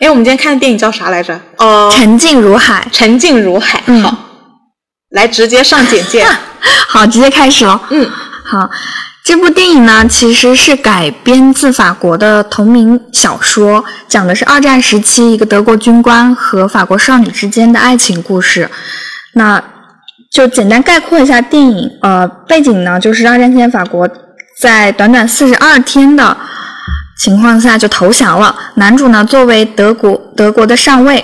哎，我们今天看的电影叫啥来着？哦，沉静如海。沉静如海。嗯好，来直接上简介。好，直接开始了。嗯，好，这部电影呢，其实是改编自法国的同名小说，讲的是二战时期一个德国军官和法国少女之间的爱情故事。那就简单概括一下电影，呃，背景呢，就是二战期间法国在短短四十二天的情况下就投降了。男主呢，作为德国德国的上尉，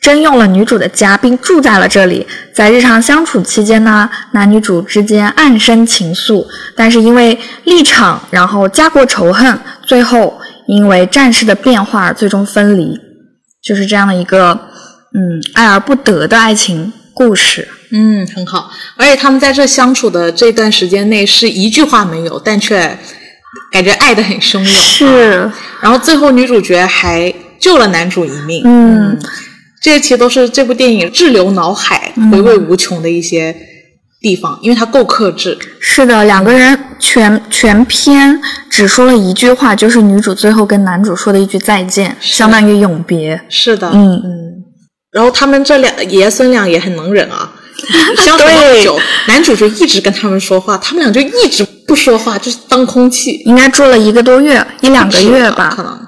征用了女主的家，并住在了这里。在日常相处期间呢，男女主之间暗生情愫，但是因为立场，然后家国仇恨，最后因为战事的变化而最终分离，就是这样的一个嗯爱而不得的爱情故事。嗯，很好。而且他们在这相处的这段时间内是一句话没有，但却感觉爱得很汹涌。是，然后最后女主角还救了男主一命。嗯，这些其实都是这部电影滞留脑海、回味无穷的一些地方，因为它够克制。是的，两个人全全篇只说了一句话，就是女主最后跟男主说的一句再见，相当于永别。是的，嗯嗯。然后他们这两爷孙俩也很能忍啊，相处那么久，男主就一直跟他们说话，他们俩就一直不说话，就是当空气。应该住了一个多月，一两个月吧可。能。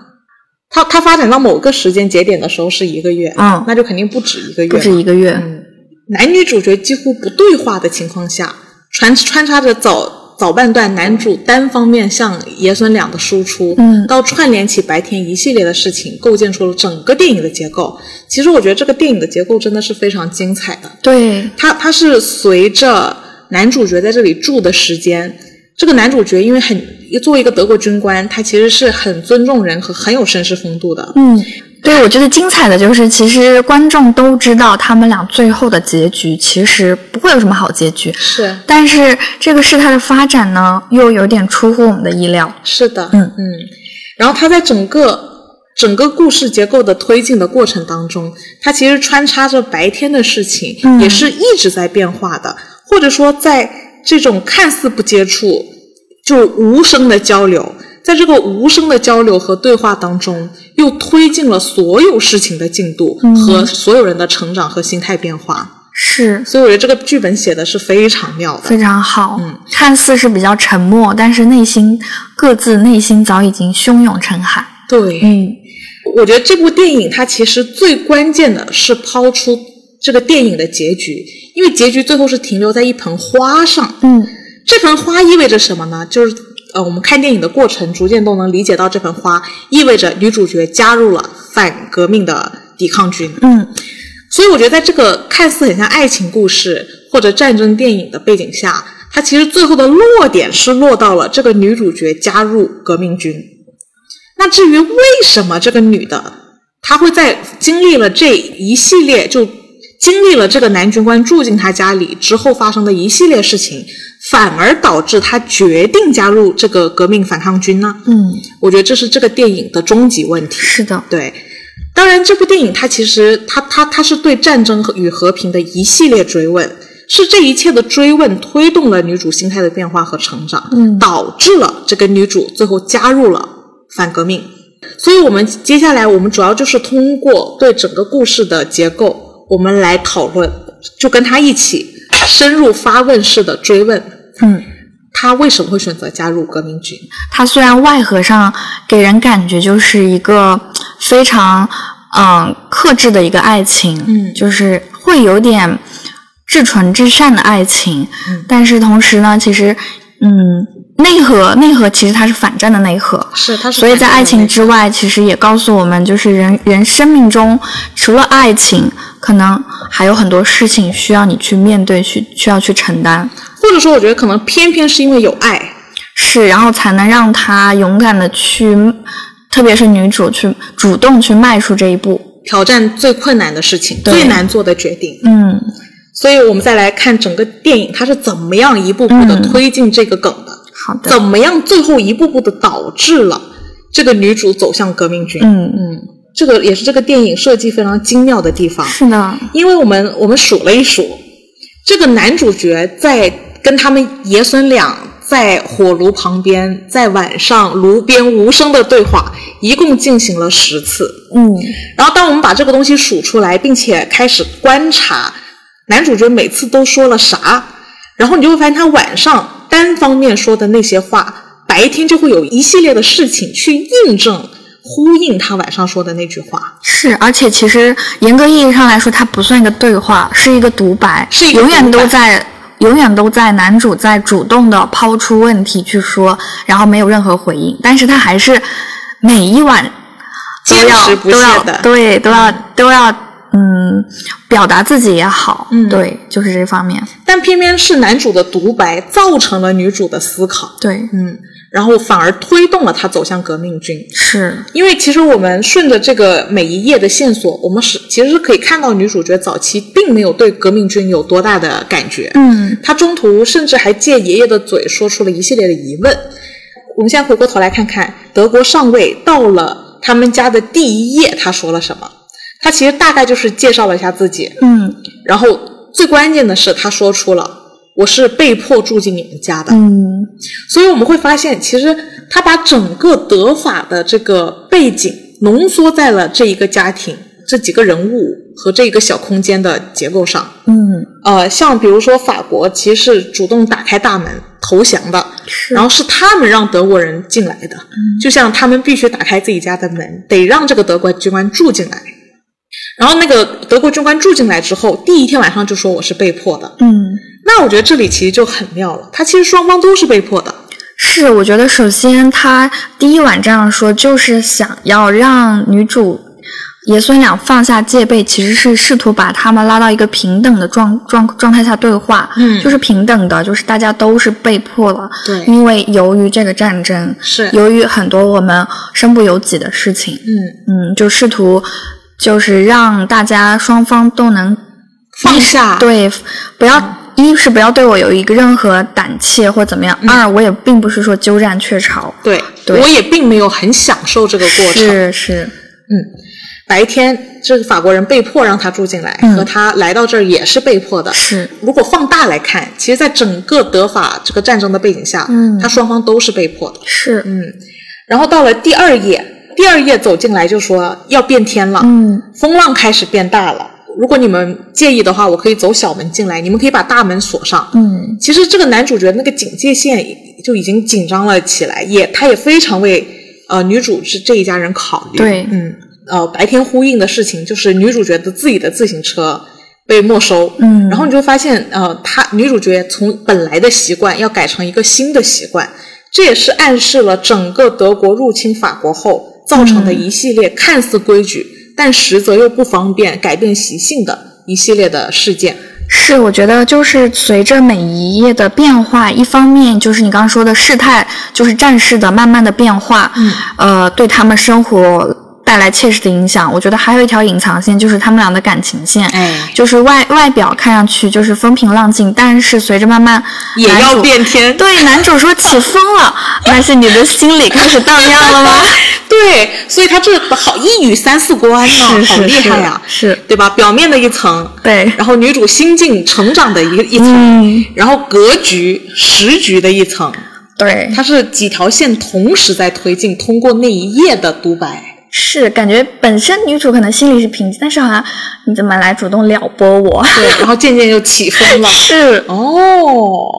他他发展到某个时间节点的时候是一个月，嗯那就肯定不止一个月，不止一个月。嗯，男女主角几乎不对话的情况下，穿穿插着早早半段男主单方面向爷孙俩的输出，嗯到串联起白天一系列的事情，构建出了整个电影的结构。其实我觉得这个电影的结构真的是非常精彩的。对，它它是随着男主角在这里住的时间，这个男主角因为很作为一个德国军官，他其实是很尊重人和很有绅士风度的。嗯，对，我觉得精彩的就是，其实观众都知道他们俩最后的结局其实不会有什么好结局，是但是这个事态的发展呢，又有点出乎我们的意料。是的，嗯嗯。然后他在整个整个故事结构的推进的过程当中，它其实穿插着白天的事情，嗯也是一直在变化的，或者说在这种看似不接触，就无声的交流，在这个无声的交流和对话当中，又推进了所有事情的进度和所有人的成长和心态变化。是所以我觉得这个剧本写的是非常妙的。非常好，嗯看似是比较沉默，但是内心各自内心早已经汹涌成海。对，嗯，我觉得这部电影它其实最关键的是抛出这个电影的结局，因为结局最后是停留在一盆花上。嗯，这盆花意味着什么呢？就是呃，我们看电影的过程逐渐都能理解到，这盆花意味着女主角加入了反革命的抵抗军。嗯，所以我觉得在这个看似很像爱情故事或者战争电影的背景下，它其实最后的落点是落到了这个女主角加入革命军。那至于为什么这个女的她会在经历了这一系列就经历了这个男军官住进他家里之后发生的一系列事情，反而导致他决定加入这个革命反抗军呢？嗯，我觉得这是这个电影的终极问题。是的，对，当然这部电影它其实它它它是对战争和与和平的一系列追问，是这一切的追问推动了女主心态的变化和成长，嗯导致了这个女主最后加入了反革命。所以我们接下来我们主要就是通过对整个故事的结构，我们来讨论，就跟他一起深入发问式的追问，嗯，他为什么会选择加入革命军？他虽然外核上给人感觉就是一个非常嗯克制的一个爱情，嗯。就是会有点至纯至善的爱情，嗯。但是同时呢，其实嗯内核内核其实它是反战的内核，是，它是所以在爱情之外，其实也告诉我们，就是人人生命中除了爱情，可能还有很多事情需要你去面对，去需要去承担。或者说，我觉得可能偏偏是因为有爱，是，然后才能让他勇敢的去，特别是女主去主动去迈出这一步。挑战最困难的事情，最难做的决定。嗯，所以我们再来看整个电影，它是怎么样一步步的嗯。推进这个梗的，好的。怎么样最后一步步的导致了这个女主走向革命军。嗯，嗯，这个也是这个电影设计非常精妙的地方。是呢，因为我们我们数了一数，这个男主角在跟他们爷孙俩在火炉旁边，在晚上炉边无声的对话，一共进行了十次。嗯，然后当我们把这个东西数出来，并且开始观察男主角每次都说了啥，然后你就会发现他晚上单方面说的那些话，白天就会有一系列的事情去印证、呼应他晚上说的那句话。是，而且其实严格意义上来说，它不算一个对话，是一个独白，是永远都在。永远都在男主在主动的抛出问题去说，然后没有任何回应，但是他还是每一晚都坚要持不都要懈的对都要都要嗯表达自己也好，嗯对，就是这方面，但偏偏是男主的独白造成了女主的思考，对，嗯，然后反而推动了他走向革命军。是，因为其实我们顺着这个每一页的线索，我们是其实是可以看到女主角早期并没有对革命军有多大的感觉，嗯她中途甚至还借爷爷的嘴说出了一系列的疑问。我们现在回过头来看看德国上尉到了他们家的第一页，他说了什么？他其实大概就是介绍了一下自己，嗯然后最关键的是他说出了我是被迫住进你们家的，嗯所以我们会发现，其实他把整个德法的这个背景浓缩在了这一个家庭、这几个人物和这一个小空间的结构上。嗯，呃，像比如说法国其实是主动打开大门投降的，是，然后是他们让德国人进来的，就像他们必须打开自己家的门，得让这个德国军官住进来。然后那个德国军官住进来之后，第一天晚上就说我是被迫的。嗯。那我觉得这里其实就很妙了，他其实双方都是被迫的。是，我觉得首先他第一晚这样说，就是想要让女主爷孙俩放下戒备，其实是试图把他们拉到一个平等的状状状态下对话，嗯就是平等的，就是大家都是被迫了，对因为由于这个战争，是由于很多我们身不由己的事情，嗯，嗯，就试图就是让大家双方都能放下。对，不要、一是不要对我有一个任何胆怯或怎么样，二我也并不是说鸠占鹊巢，对，对。我也并没有很享受这个过程。是是，嗯，白天这个法国人被迫让他住进来，嗯。和他来到这儿也是被迫的。是。如果放大来看，其实，在整个德法这个战争的背景下，嗯。他双方都是被迫的。是，嗯，然后到了第二页，第二页走进来就说要变天了，嗯风浪开始变大了。如果你们介意的话，我可以走小门进来，你们可以把大门锁上。嗯其实这个男主角那个警戒线就已经紧张了起来，也他也非常为呃女主是这一家人考虑。对嗯，呃，白天呼应的事情就是女主角的自己的自行车被没收，嗯然后你就发现呃，她女主角从本来的习惯要改成一个新的习惯，这也是暗示了整个德国入侵法国后造成的一系列看似规矩，但实则又不方便改变习性的一系列的事件。是，我觉得就是随着每一页的变化，一方面就是你刚刚说的事态，就是战事的慢慢的变化，嗯，呃，对他们生活带来切实的影响。我觉得还有一条隐藏线，就是他们俩的感情线，哎就是外外表看上去就是风平浪静，但是随着慢慢也要变天，对，男主说起风了，但是你的心里开始荡漾了吗？对，所以他这好一语三四关呢，好厉害呀，是是对吧？表面的一层，对然后女主心境成长的一个一层，嗯然后格局时局的一层，对，它是几条线同时在推进，通过那一页的独白。是感觉本身女主可能心里是平静，但是好像你怎么来主动撩拨我？对，然后渐渐就起风了。是，哦，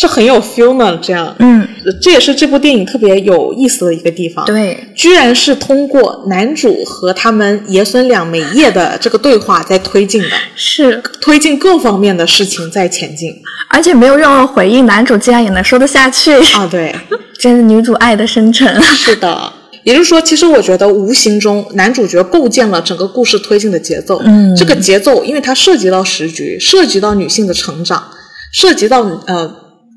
这很有 feel 呢。这样，嗯，这也是这部电影特别有意思的一个地方。，对，居然是通过男主和他们爷孙俩每夜的这个对话在推进的，是，推进各方面的事情在前进。而且没有任何回应，男主竟然也能说得下去，啊，对，真是女主爱的深沉。是的。也就是说，其实我觉得无形中男主角构建了整个故事推进的节奏。嗯这个节奏，因为它涉及到时局，涉及到女性的成长，涉及到呃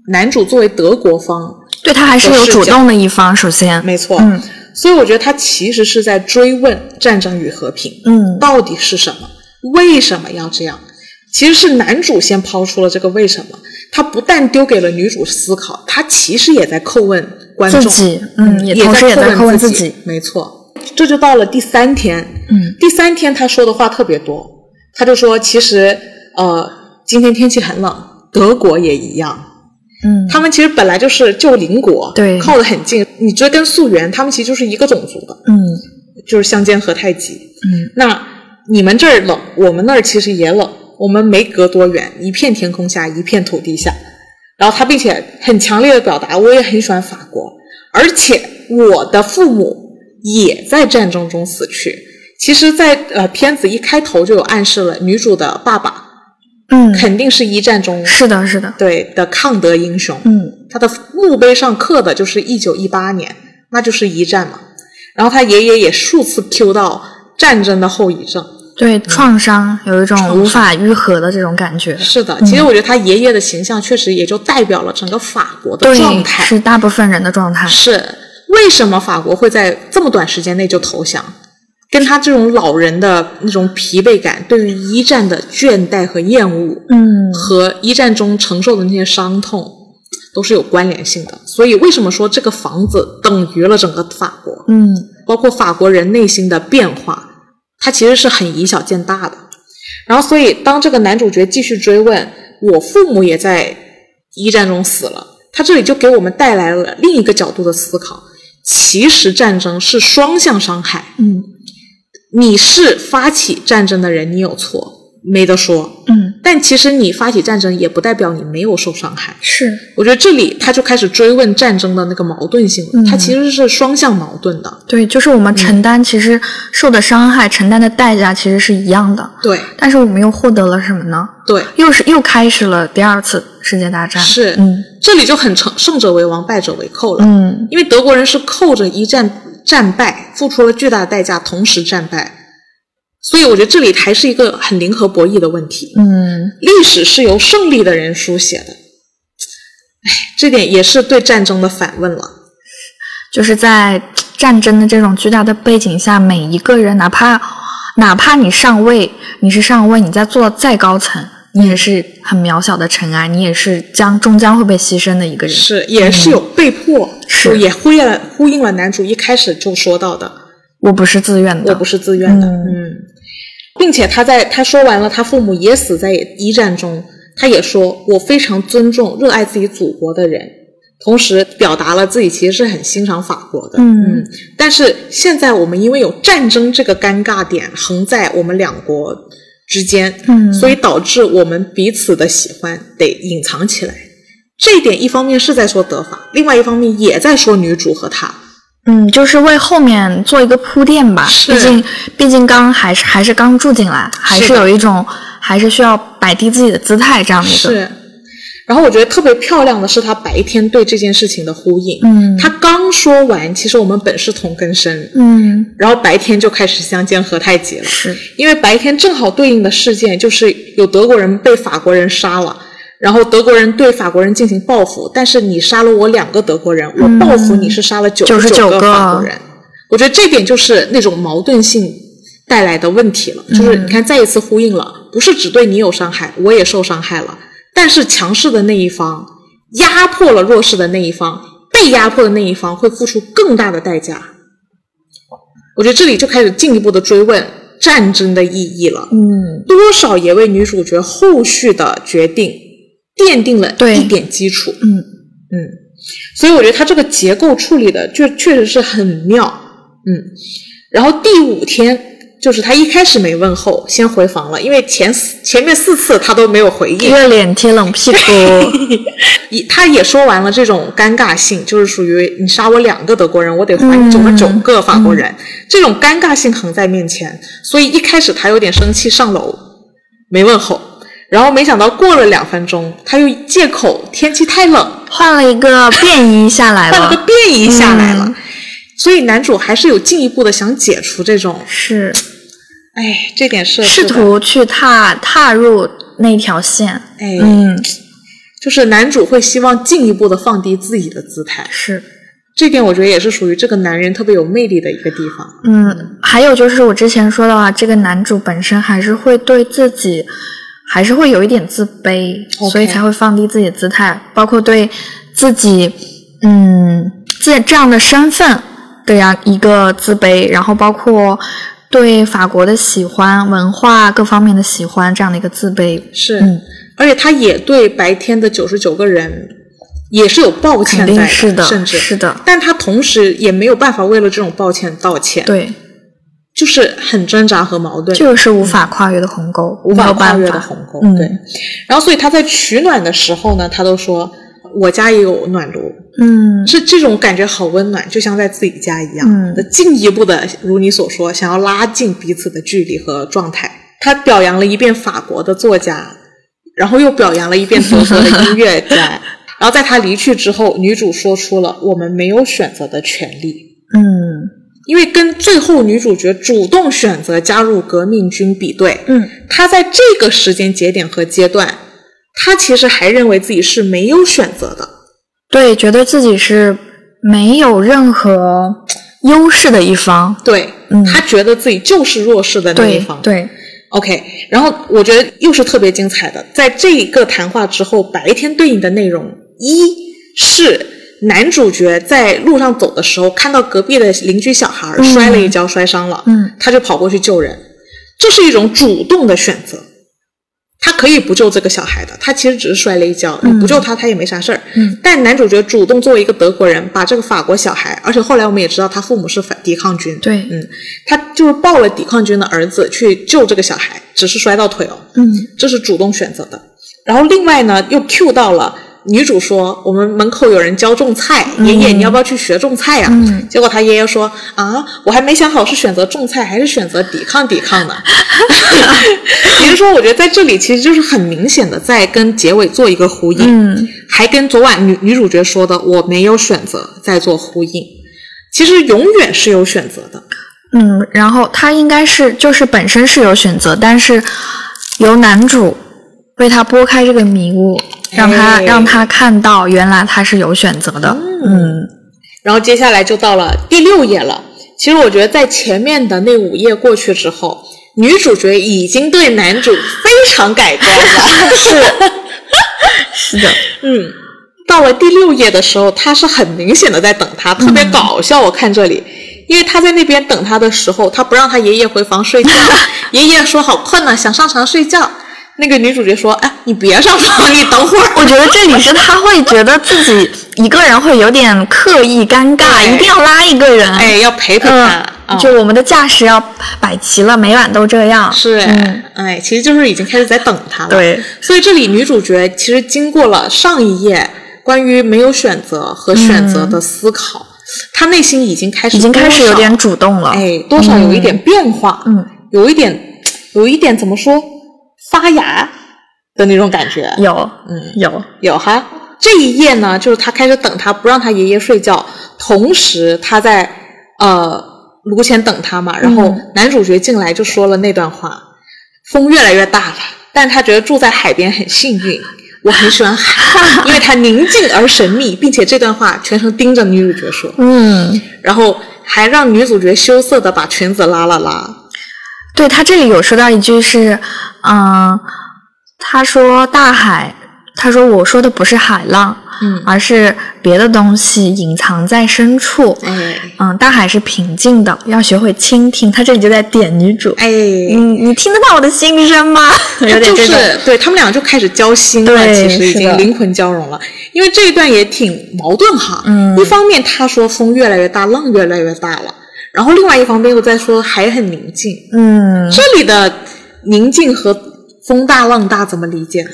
男主作为德国方，对他还是有主动的一方，首先，没错。嗯所以我觉得他其实是在追问战争与和平，嗯到底是什么？为什么要这样？其实是男主先抛出了这个为什么，他不但丢给了女主思考，他其实也在叩问观众，自己，嗯，也也同时也在在问问自己，没错，这就到了第三天，嗯，第三天他说的话特别多，他就说其实呃今天天气很冷，德国也一样。嗯，他们其实本来就是旧邻国，对靠得很近。你追根溯源，他们其实就是一个种族的，嗯就是相煎何太急。嗯那你们这儿冷，我们那儿其实也冷，我们没隔多远，一片天空下，一片土地下。然后他并且很强烈的表达，我也很喜欢法国，而且我的父母也在战争中死去。其实在，呃片子一开头就有暗示了，女主的爸爸嗯，肯定是一战中是的，是的，对的抗德英雄。嗯他的墓碑上刻的就是一九一八年，那就是一战嘛。然后他爷爷也数次 Q 到战争的后遗症。对，创伤有一种无法愈合的这种感觉。是的，其实我觉得他爷爷的形象确实也就代表了整个法国的状，态。是大部分人的状态。是为什么法国会在这么短时间内就投降？跟他这种老人的那种疲惫感，对于一战的倦怠和厌恶，嗯和一战中承受的那些伤痛都是有关联性的。所以，为什么说这个房子等于了整个法国？嗯包括法国人内心的变化，它其实是很以小见大的。然后，所以当这个男主角继续追问，我父母也在一战中死了，他这里就给我们带来了另一个角度的思考。其实战争是双向伤害，嗯你是发起战争的人，你有错，没得说。嗯，但其实你发起战争也不代表你没有受伤害。是我觉得这里他就开始追问战争的那个矛盾性了，嗯它其实是双向矛盾的。对，就是我们承担，其实受的伤害、承担的代价其实是一样的，对但是我们又获得了什么呢？对，又是又开始了第二次世界大战。是，嗯这里就很成胜者为王，败者为寇了。嗯因为德国人是扣着一战战败，付出了巨大的代价，同时战败，所以我觉得这里还是一个很零和博弈的问题。嗯历史是由胜利的人书写的，哎，这点也是对战争的反问了。就是在战争的这种巨大的背景下，每一个人，哪怕哪怕你上位，你是上位，你在做再高层，你也是很渺小的尘埃，你也是将终将会被牺牲的一个人。是，也是有被迫，是也呼应了呼应了男主一开始就说到的，我不是自愿的。我不是自愿的，嗯嗯，并且他在他说完了，他父母也死在一战中，他也说我非常尊重、热爱自己祖国的人，同时表达了自己其实是很欣赏法国的，嗯但是现在我们因为有战争这个尴尬点横在我们两国之间，嗯所以导致我们彼此的喜欢得隐藏起来。这一点一方面是在说德法，另外一方面也在说女主和他。嗯，就是为后面做一个铺垫吧。是毕竟，毕竟刚还是还是刚住进来，还是有一种还是需要摆低自己的姿态这样的一个。是，然后我觉得特别漂亮的是他白天对这件事情的呼应。嗯他刚说完，其实我们本是同根生，嗯，然后白天就开始相煎何太急了。是因为白天正好对应的事件就是有德国人被法国人杀了，然后德国人对法国人进行报复，但是你杀了我两个德国人，我报复你是杀了九十99个个。法国人。我觉得这点就是那种矛盾性带来的问题了，就是你看再一次呼应了，不是只对你有伤害，我也受伤害了，但是强势的那一方压迫了弱势的那一方，被压迫的那一方会付出更大的代价。我觉得这里就开始进一步的追问战争的意义了，嗯。多少也为女主角后续的决定奠定了对。一点基础。嗯。嗯，所以我觉得他这个结构处理的就确实是很妙。嗯，然后第五天就是他一开始没问候，先回房了，因为前四前面四次他都没有回应，热脸贴冷屁股。一 他也说完了这种尴尬性，就是属于你杀我两个德国人，我得还你九十九个法国人，这种尴尬性横在面前，所以一开始他有点生气，上楼没问候，然后没想到过了两分钟，他又借口天气太冷，换了一个便衣下来了。换了个，便衣下来了，嗯。所以男主还是有进一步的想解除这种，是。哎，这点是试图去踏踏入那条线。哎，嗯，就是男主会希望进一步的放低自己的姿态，是。这点我觉得也是属于这个男人特别有魅力的一个地方。嗯，还有就是我之前说的啊，这个男主本身还是会对自己，还是会有一点自卑所以才会放低自己的姿态，包括对自己，嗯，这这样的身份的呀一个自卑，然后包括对法国的喜欢、文化各方面的喜欢这样的一个自卑。是，嗯。而且他也对白天的九十九个人也是有抱歉肯在定是的，甚至。是的，但他同时也没有办法为了这种抱歉道歉，，对，就是很挣扎和矛盾，就是无法跨越的鸿沟，无法跨越的鸿沟。嗯对，然后所以他在取暖的时候呢，他都说我家也有暖炉，嗯是这种感觉好温暖，就像在自己家一样。嗯进一步的，如你所说，想要拉近彼此的距离和状态。他表扬了一遍法国的作家，然后又表扬了一遍德国的音乐家。然后在他离去之后，女主说出了我们没有选择的权利，嗯因为跟最后女主角主动选择加入革命军比对，嗯她在这个时间节点和阶段，她其实还认为自己是没有选择的。对，觉得自己是没有任何优势的一方，对，嗯她觉得自己就是弱势的那一对方。对，OK，然后我觉得又是特别精彩的，在这一个谈话之后，白天对应的内容一是男主角在路上走的时候，看到隔壁的邻居小孩摔了一跤，摔伤了，嗯。他就跑过去救人，这是一种主动的选择。他可以不救这个小孩的，他其实只是摔了一跤，你不救他，他也没啥事儿。嗯，但男主角主动作为一个德国人，把这个法国小孩，而且后来我们也知道他父母是反抵抗军，对。嗯，他就是抱了抵抗军的儿子去救这个小孩，只是摔到腿哦，嗯。这是主动选择的。然后另外呢，又 Q 到了女主说，我们门口有人教种菜，爷爷你要不要去学种菜呀、嗯。结果他爷爷说啊，我还没想好是选择种菜还是选择抵抗抵抗呢。也就是说，我觉得在这里其实就是很明显的在跟结尾做一个呼应，嗯。还跟昨晚女女主角说的我没有选择在做呼应。其实永远是有选择的，嗯，然后他应该是就是本身是有选择，但是由男主为他拨开这个迷雾，让他哎让他看到原来他是有选择的，嗯然后接下来就到了第六页了。其实我觉得在前面的那五页过去之后，女主角已经对男主非常改观了。是 是的，嗯，到了第六页的时候，他是很明显的在等他，特别搞笑。我看这里，因为他在那边等他的时候，他不让他爷爷回房睡觉，爷爷说好困了，想上床睡觉。那个女主角说：“哎，你别上床，你等会儿。”我觉得这里是他会觉得自己一个人会有点刻意尴尬，一定要拉一个人，哎，要陪陪他。就我们的架势要摆齐了，每晚都这样，是，嗯。哎，其实就是已经开始在等他了。对，所以这里女主角其实经过了上一页关于没有选择和选择的思考，她内心已经开始已经开始有点主动了，哎，多少有一点变化，嗯，有一点，有一点怎么说，发芽的那种感觉，有，嗯有，有哈。这一页呢，就是他开始等他，不让他爷爷睡觉，同时他在呃炉前等他嘛。然后嗯男主角进来就说了那段话：风越来越大了，但他觉得住在海边很幸运。我很喜欢海，因为它宁静而神秘，并且这段话全程盯着女主角说，嗯，然后还让女主角羞涩的把裙子拉了拉。对他这里有说到一句是，嗯，他说大海，他说我说的不是海浪，嗯而是别的东西隐藏在深处。哎嗯，大海是平静的，要学会倾听。他这里就在点女主，哎，你你听得到我的心声吗？有点就这种，是对他们俩就开始交心了，对其实已经灵魂交融了。因为这一段也挺矛盾哈，嗯一方面他说风越来越大，浪越来越大了，然后另外一方面又在说海很宁静。嗯这里的宁静和风大浪大怎么理解呢？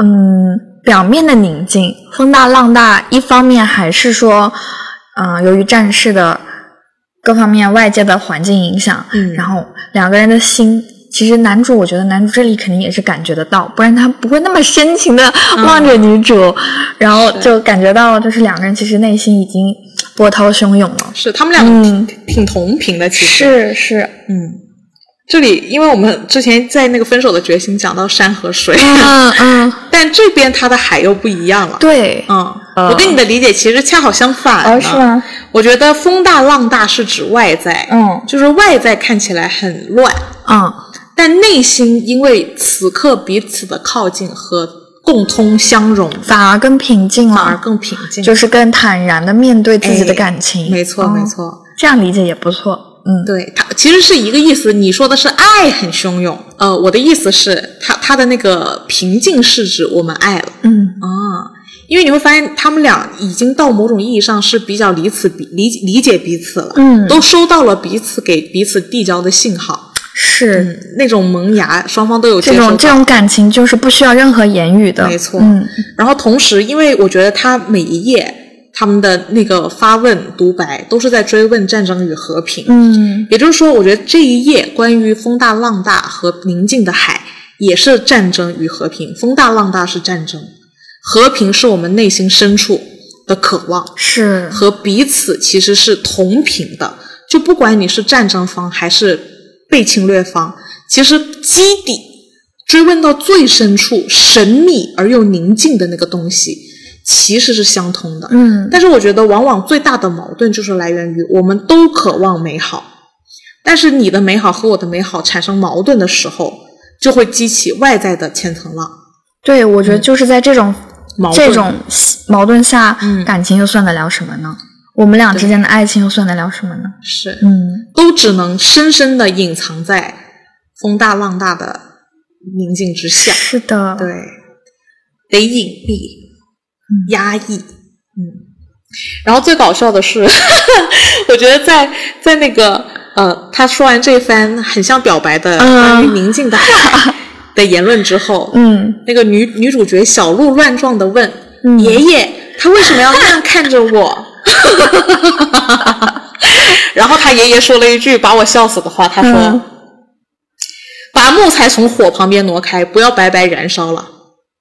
嗯，表面的宁静，风大浪大，一方面还是说，嗯、由于战事的各方面外界的环境影响，嗯然后两个人的心。其实男主，我觉得男主这里肯定也是感觉得到，不然他不会那么深情的望着女主，然后就感觉到就是两个人其实内心已经波涛汹涌了。是他们俩嗯。挺,、挺同频的，其实。是是，嗯。这里，因为我们之前在那个分手的决心讲到山和水，嗯嗯，但这边它的海又不一样了。对，嗯，呃。我跟你的理解其实恰好相反。哦是吗？我觉得风大浪大是指外在，嗯。就是外在看起来很乱，嗯。但内心因为此刻彼此的靠近和共通相融，反而更平静了反而，更平静。就是更坦然的面对自己的哎感情。没错，哦没错，这样理解也不错。嗯，对它其实是一个意思。你说的是爱很汹涌，呃，我的意思是它它的那个平静是指我们爱了嗯啊，因为你会发现他们俩已经到某种意义上是比较彼此理理理解彼此了，嗯都收到了彼此给彼此递交的信号，是、嗯，那种萌芽双方都有这。种这种感情就是不需要任何言语的，没错。嗯。然后同时，因为我觉得他每一页他们的那个发问独白都是在追问战争与和平，嗯。也就是说，我觉得这一页关于风大浪大和宁静的海也是战争与和平，风大浪大是战争，和平是我们内心深处的渴望。是。和彼此其实是同频的。就不管你是战争方还是被侵略方，其实基底追问到最深处、神秘而又宁静的那个东西，其实是相通的。嗯但是我觉得，往往最大的矛盾就是来源于我们都渴望美好，但是你的美好和我的美好产生矛盾的时候，就会激起外在的千层浪。对，我觉得就是在这种、嗯矛盾这种矛盾下，嗯感情又算得了什么呢？我们俩之间的爱情又算得了什么呢？是，嗯，都只能深深的隐藏在风大浪大的宁静之下。是的，对，得隐蔽、压抑，嗯。然后最搞笑的是，我觉得在在那个呃，他说完这番很像表白的嗯。关于宁静的海 的言论之后，嗯。那个女女主角小鹿乱撞的问、嗯。爷爷：“他为什么要那样看着我？” 然后他爷爷说了一句把我笑死的话，他说：“嗯把木材从火旁边挪开，不要白白燃烧了。”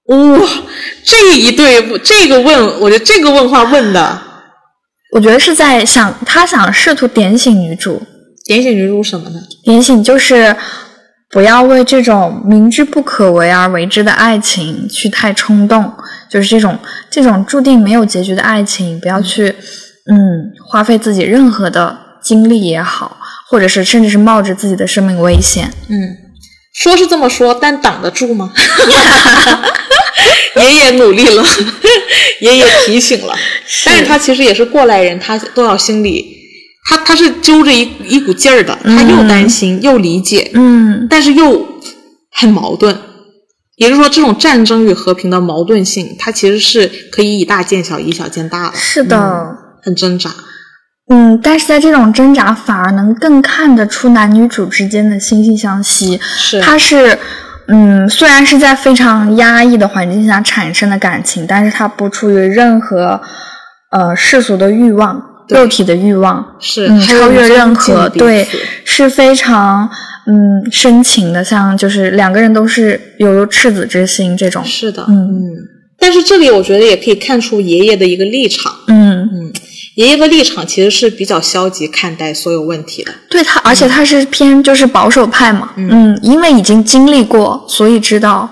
哇，这一对这个问，我觉得这个问话问的我觉得是在想他想试图点醒女主，点醒女主什么呢？点醒就是不要为这种明知不可为而为之的爱情去太冲动，就是这种这种注定没有结局的爱情，不要去嗯花费自己任何的精力也好，或者是甚至是冒着自己的生命危险。嗯，说是这么说，但挡得住吗？爷爷努力了，爷爷提醒了，但是他其实也是过来人，他都要心里，他他是揪着一一股劲儿的，他又担心、又理解，嗯但是又很矛盾。也就是说，这种战争与和平的矛盾性，它其实是可以以大见小，以小见大的，是的。很挣扎。嗯，但是在这种挣扎，反而能更看得出男女主之间的惺惺相惜。是它是，嗯，虽然是在非常压抑的环境下产生的感情，但是它不出于任何呃世俗的欲望、对肉体的欲望，嗯，是超越任何对，是非常嗯深情的，像就是两个人都是犹如赤子之心这种。是的，嗯嗯但是这里我觉得也可以看出爷爷的一个立场。嗯，嗯，爷爷的立场其实是比较消极看待所有问题的。对他，而且他是偏就是保守派嘛，嗯因为已经经历过，所以知道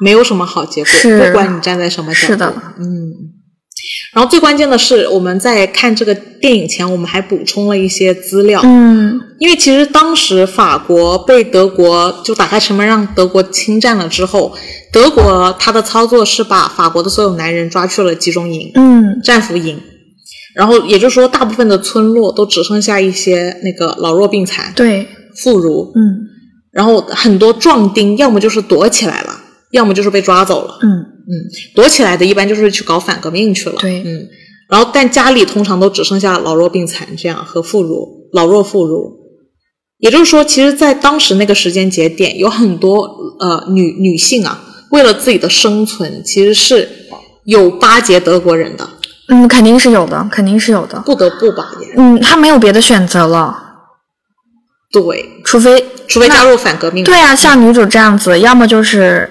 没有什么好结果，是不管你站在什么角度。是的嗯。然后最关键的是，我们在看这个电影前，我们还补充了一些资料。嗯因为其实当时法国被德国就打开城门让德国侵占了之后，德国他的操作是把法国的所有男人抓去了集中营、嗯战俘营，然后也就是说，大部分的村落都只剩下一些那个老弱病残、对，妇孺，嗯然后很多壮丁要么就是躲起来了，要么就是被抓走了。嗯嗯，躲起来的一般就是去搞反革命去了。对嗯，然后但家里通常都只剩下老弱病残这样和妇孺、老弱妇孺。也就是说，其实，在当时那个时间节点，有很多呃女女性啊，为了自己的生存，其实是有巴结德国人的，嗯，肯定是有的，肯定是有的。不得不巴结。嗯，他没有别的选择了，对，除非除非加入反革命。对啊，像女主这样子，要么就是，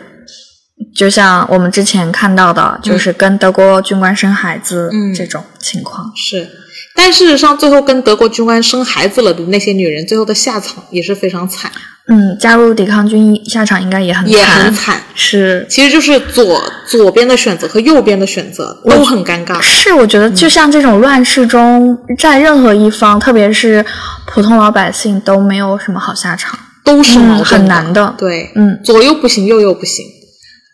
就像我们之前看到的，就是跟德国军官生孩子、嗯这种情况。是，但事实上，最后跟德国军官生孩子了的那些女人，最后的下场也是非常惨，嗯，加入抵抗军下场应该也很也惨很惨。是其实就是左左边的选择和右边的选择都很尴尬。是，我觉得就像这种乱世中，在任何一方，特别是普通老百姓，都没有什么好下场。都是嗯很难的对，嗯，左右不行，右右不行。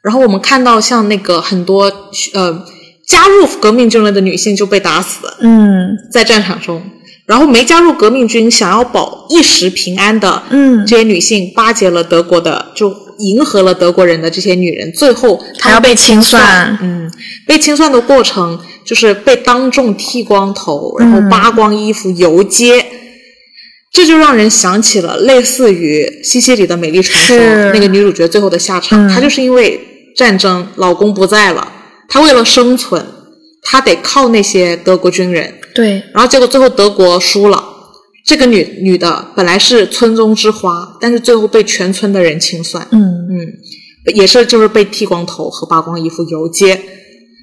然后我们看到像那个很多呃加入革命军了的女性就被打死嗯。在战场中，然后没加入革命军想要保一时平安的嗯。这些女性巴结了德国的，就迎合了德国人的这些女人，最后她要被清算。算，嗯，被清算的过程就是被当众剃光头，然后扒光衣服游街。这就让人想起了类似于《西西里的美丽传说》那个女主角最后的下场，嗯。她就是因为战争，老公不在了，她为了生存，她得靠那些德国军人，对，然后结果最后德国输了。这个女女的本来是村中之花，但是最后被全村的人清算，嗯。嗯，也是就是被剃光头和扒光衣服游街。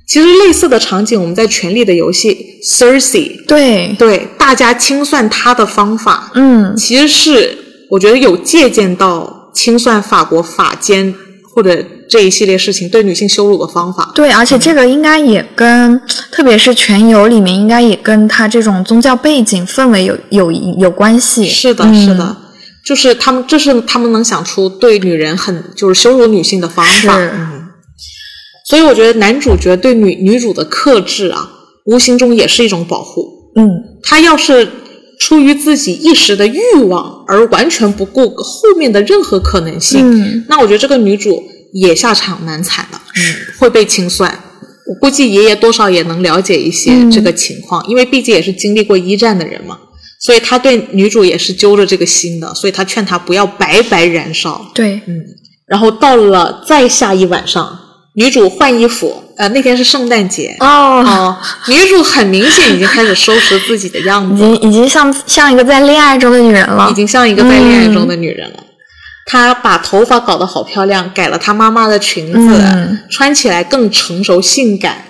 其实类似的场景，我们在《权力的游戏》Cersei 对，对大家清算她的方法，嗯，其实是我觉得有借鉴到清算法国法监或者这一系列事情对女性羞辱的方法。对，而且这个应该也跟，特别是全游里面，应该也跟他这种宗教背景氛围有有有关系。是的，嗯是的，就是他们，这是他们能想出对女人很就是羞辱女性的方法。是嗯，所以我觉得男主角对女女主的克制啊，无形中也是一种保护。嗯，他要是出于自己一时的欲望而完全不顾后面的任何可能性，嗯那我觉得这个女主也下场蛮惨的，嗯，会被清算。我估计爷爷多少也能了解一些嗯这个情况，因为毕竟也是经历过一战的人嘛，所以他对女主也是揪着这个心的，所以他劝她不要白白燃烧。对，嗯然后到了再下一晚上，女主换衣服，呃，那天是圣诞节。哦，哦，女主很明显已经开始收拾自己的样子，已经已经像像一个在恋爱中的女人了已。经像一个在恋爱中的女人了。她把头发搞得好漂亮，改了她妈妈的裙子，嗯穿起来更成熟性感，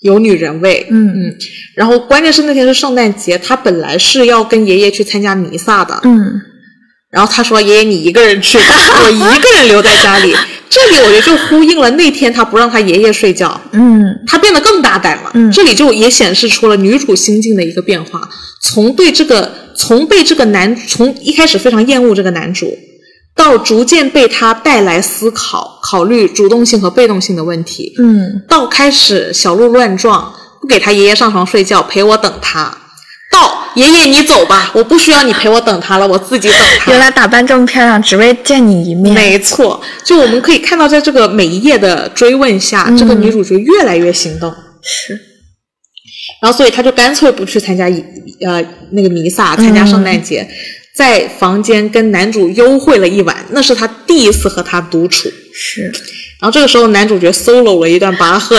有女人味。嗯嗯，然后关键是那天是圣诞节，她本来是要跟爷爷去参加弥撒的，嗯，然后她说：“爷爷你一个人去吧，我一个人留在家里。”这里我觉得就呼应了那天他不让他爷爷睡觉，嗯他变得更大胆了。嗯这里就也显示出了女主心境的一个变化，从对这个从被这个男从一开始非常厌恶这个男主，到逐渐被他带来思考、考虑主动性和被动性的问题，嗯，到开始小鹿乱撞，不给他爷爷上床睡觉，陪我等他。到爷爷你走吧，我不需要你陪我等他了，我自己等他。原来打扮这么漂亮，只为见你一面。没错，就我们可以看到，在这个每一页的追问下，这个女主角越来越心动。是，然后所以他就干脆不去参加一呃那个弥撒，参加圣诞节，在房间跟男主幽会了一晚，那是他第一次和他独处。是。然后这个时候男主角 solo 了一段巴赫，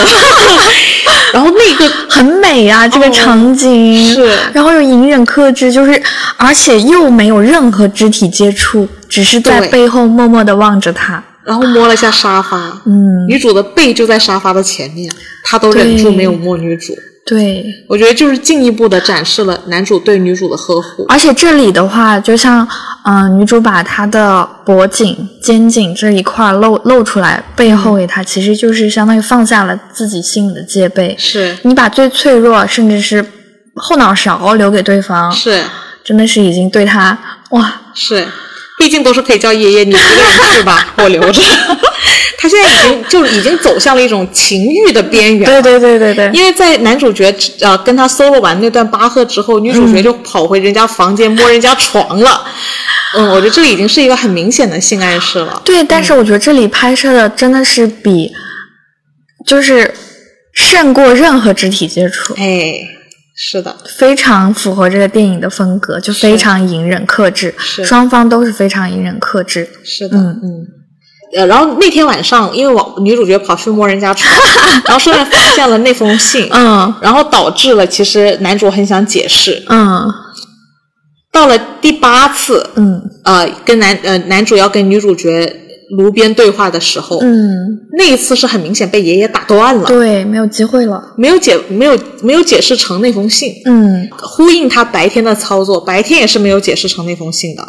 然后那个很美啊，这个哦场景、是。然后又隐忍克制，就是而且又没有任何肢体接触，只是在背后默默的望着他。然后摸了一下沙发，嗯，女主的背就在沙发的前面，他都忍住没有摸女主。对，我觉得就是进一步的展示了男主对女主的呵护。而且这里的话，就像嗯、呃女主把她的脖颈、肩颈这一块露露出来，背后给她，其实就是相当于放下了自己心里的戒备。是。你把最脆弱，甚至是后脑勺留给对方，是。真的是已经对他哇，是，毕竟都是可以叫爷爷，你一个人去吧，我留着。他现在已经就已经走向了一种情欲的边缘。对对对对对，因为在男主角呃跟他 solo 完那段巴赫之后，女主角就跑回人家房间摸人家床了。嗯，我觉得这里已经是一个很明显的性暗示了。对，但是我觉得这里拍摄的真的是比，就是胜过任何肢体接触，哎，是的，非常符合这个电影的风格，就非常隐忍克制，是。双方都是非常隐忍克制。是的，嗯嗯。呃，然后那天晚上，因为我女主角跑去摸人家床，然后顺便发现了那封信，嗯。然后导致了其实男主很想解释。嗯。到了第八次，嗯。呃，跟男呃男主要跟女主角炉边对话的时候，嗯，那一次是很明显被爷爷打断了，对，没有机会了。没有解没有没有解释成那封信，嗯。呼应他白天的操作，白天也是没有解释成那封信的，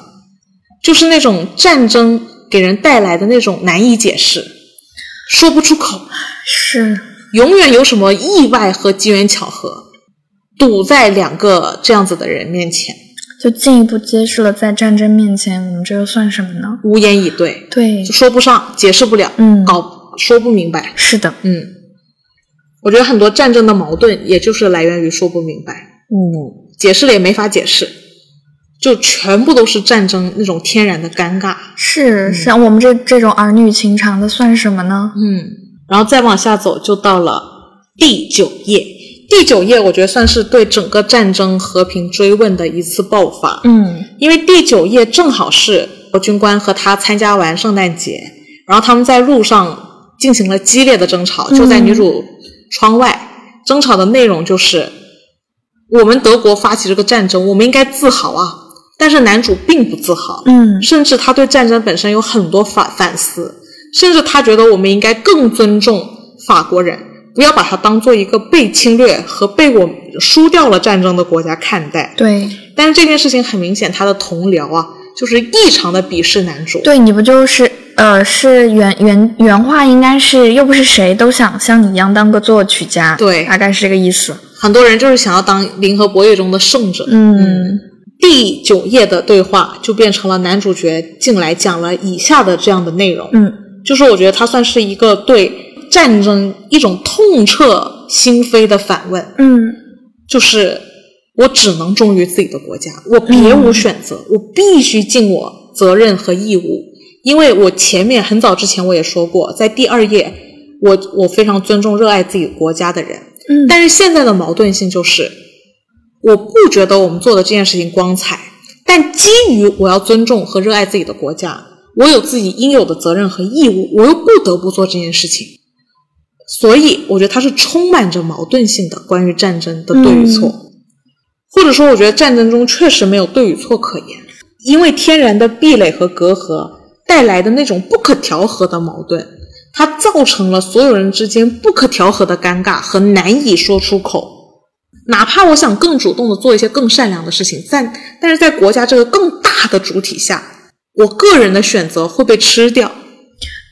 就是那种战争给人带来的那种难以解释，说不出口，是，永远有什么意外和机缘巧合堵在两个这样子的人面前，就进一步揭示了在战争面前，我们这又算什么呢？无言以对，对就，说不上，解释不了，嗯搞说不明白，是的，嗯，我觉得很多战争的矛盾，也就是来源于说不明白，嗯，解释了也没法解释，就全部都是战争那种天然的尴尬。是像我们这这种儿女情长的算什么呢？嗯，然后再往下走，就到了第九页。第九页，我觉得算是对整个战争和平追问的一次爆发。嗯因为第九页正好是军官和他参加完圣诞节，然后他们在路上进行了激烈的争吵，就在女主窗外。争吵的内容就是，我们德国发起这个战争，我们应该自豪啊。但是男主并不自豪，嗯甚至他对战争本身有很多反反思，甚至他觉得我们应该更尊重法国人，不要把它当做一个被侵略和被我输掉了战争的国家看待。对但是这件事情很明显，他的同僚啊，就是异常的鄙视男主。对，你不就是呃是原原原话应该是又不是谁都想像你一样当个作曲家，对大概是这个意思。很多人就是想要当《零和博弈》中的胜者。嗯第九页的对话就变成了男主角进来讲了以下的这样的内容，嗯就是我觉得他算是一个对战争一种痛彻心扉的反问，嗯。就是我只能忠于自己的国家，我别无选择，我必须尽我责任和义务，因为我前面很早之前我也说过，在第二页，我我非常尊重热爱自己国家的人，嗯。但是现在的矛盾性就是，我不觉得我们做的这件事情光彩，但基于我要尊重和热爱自己的国家，我有自己应有的责任和义务，我又不得不做这件事情。所以，我觉得它是充满着矛盾性的关于战争的对与错，或者说，我觉得战争中确实没有对与错可言，因为天然的壁垒和隔阂带来的那种不可调和的矛盾，它造成了所有人之间不可调和的尴尬和难以说出口。哪怕我想更主动的做一些更善良的事情，但但是在国家这个更大的主体下，我个人的选择会被吃掉。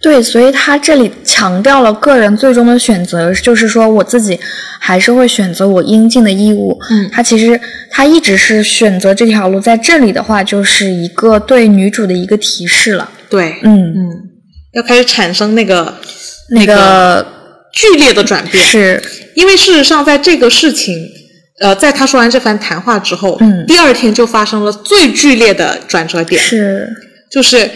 对，所以他这里强调了个人最终的选择，就是说我自己还是会选择我应尽的义务。嗯他其实他一直是选择这条路，在这里的话就是一个对女主的一个提示了。对，嗯，嗯，要开始产生那个那个个剧烈的转变，是因为事实上在这个事情，呃，在他说完这番谈话之后，嗯第二天就发生了最剧烈的转折点，是，就是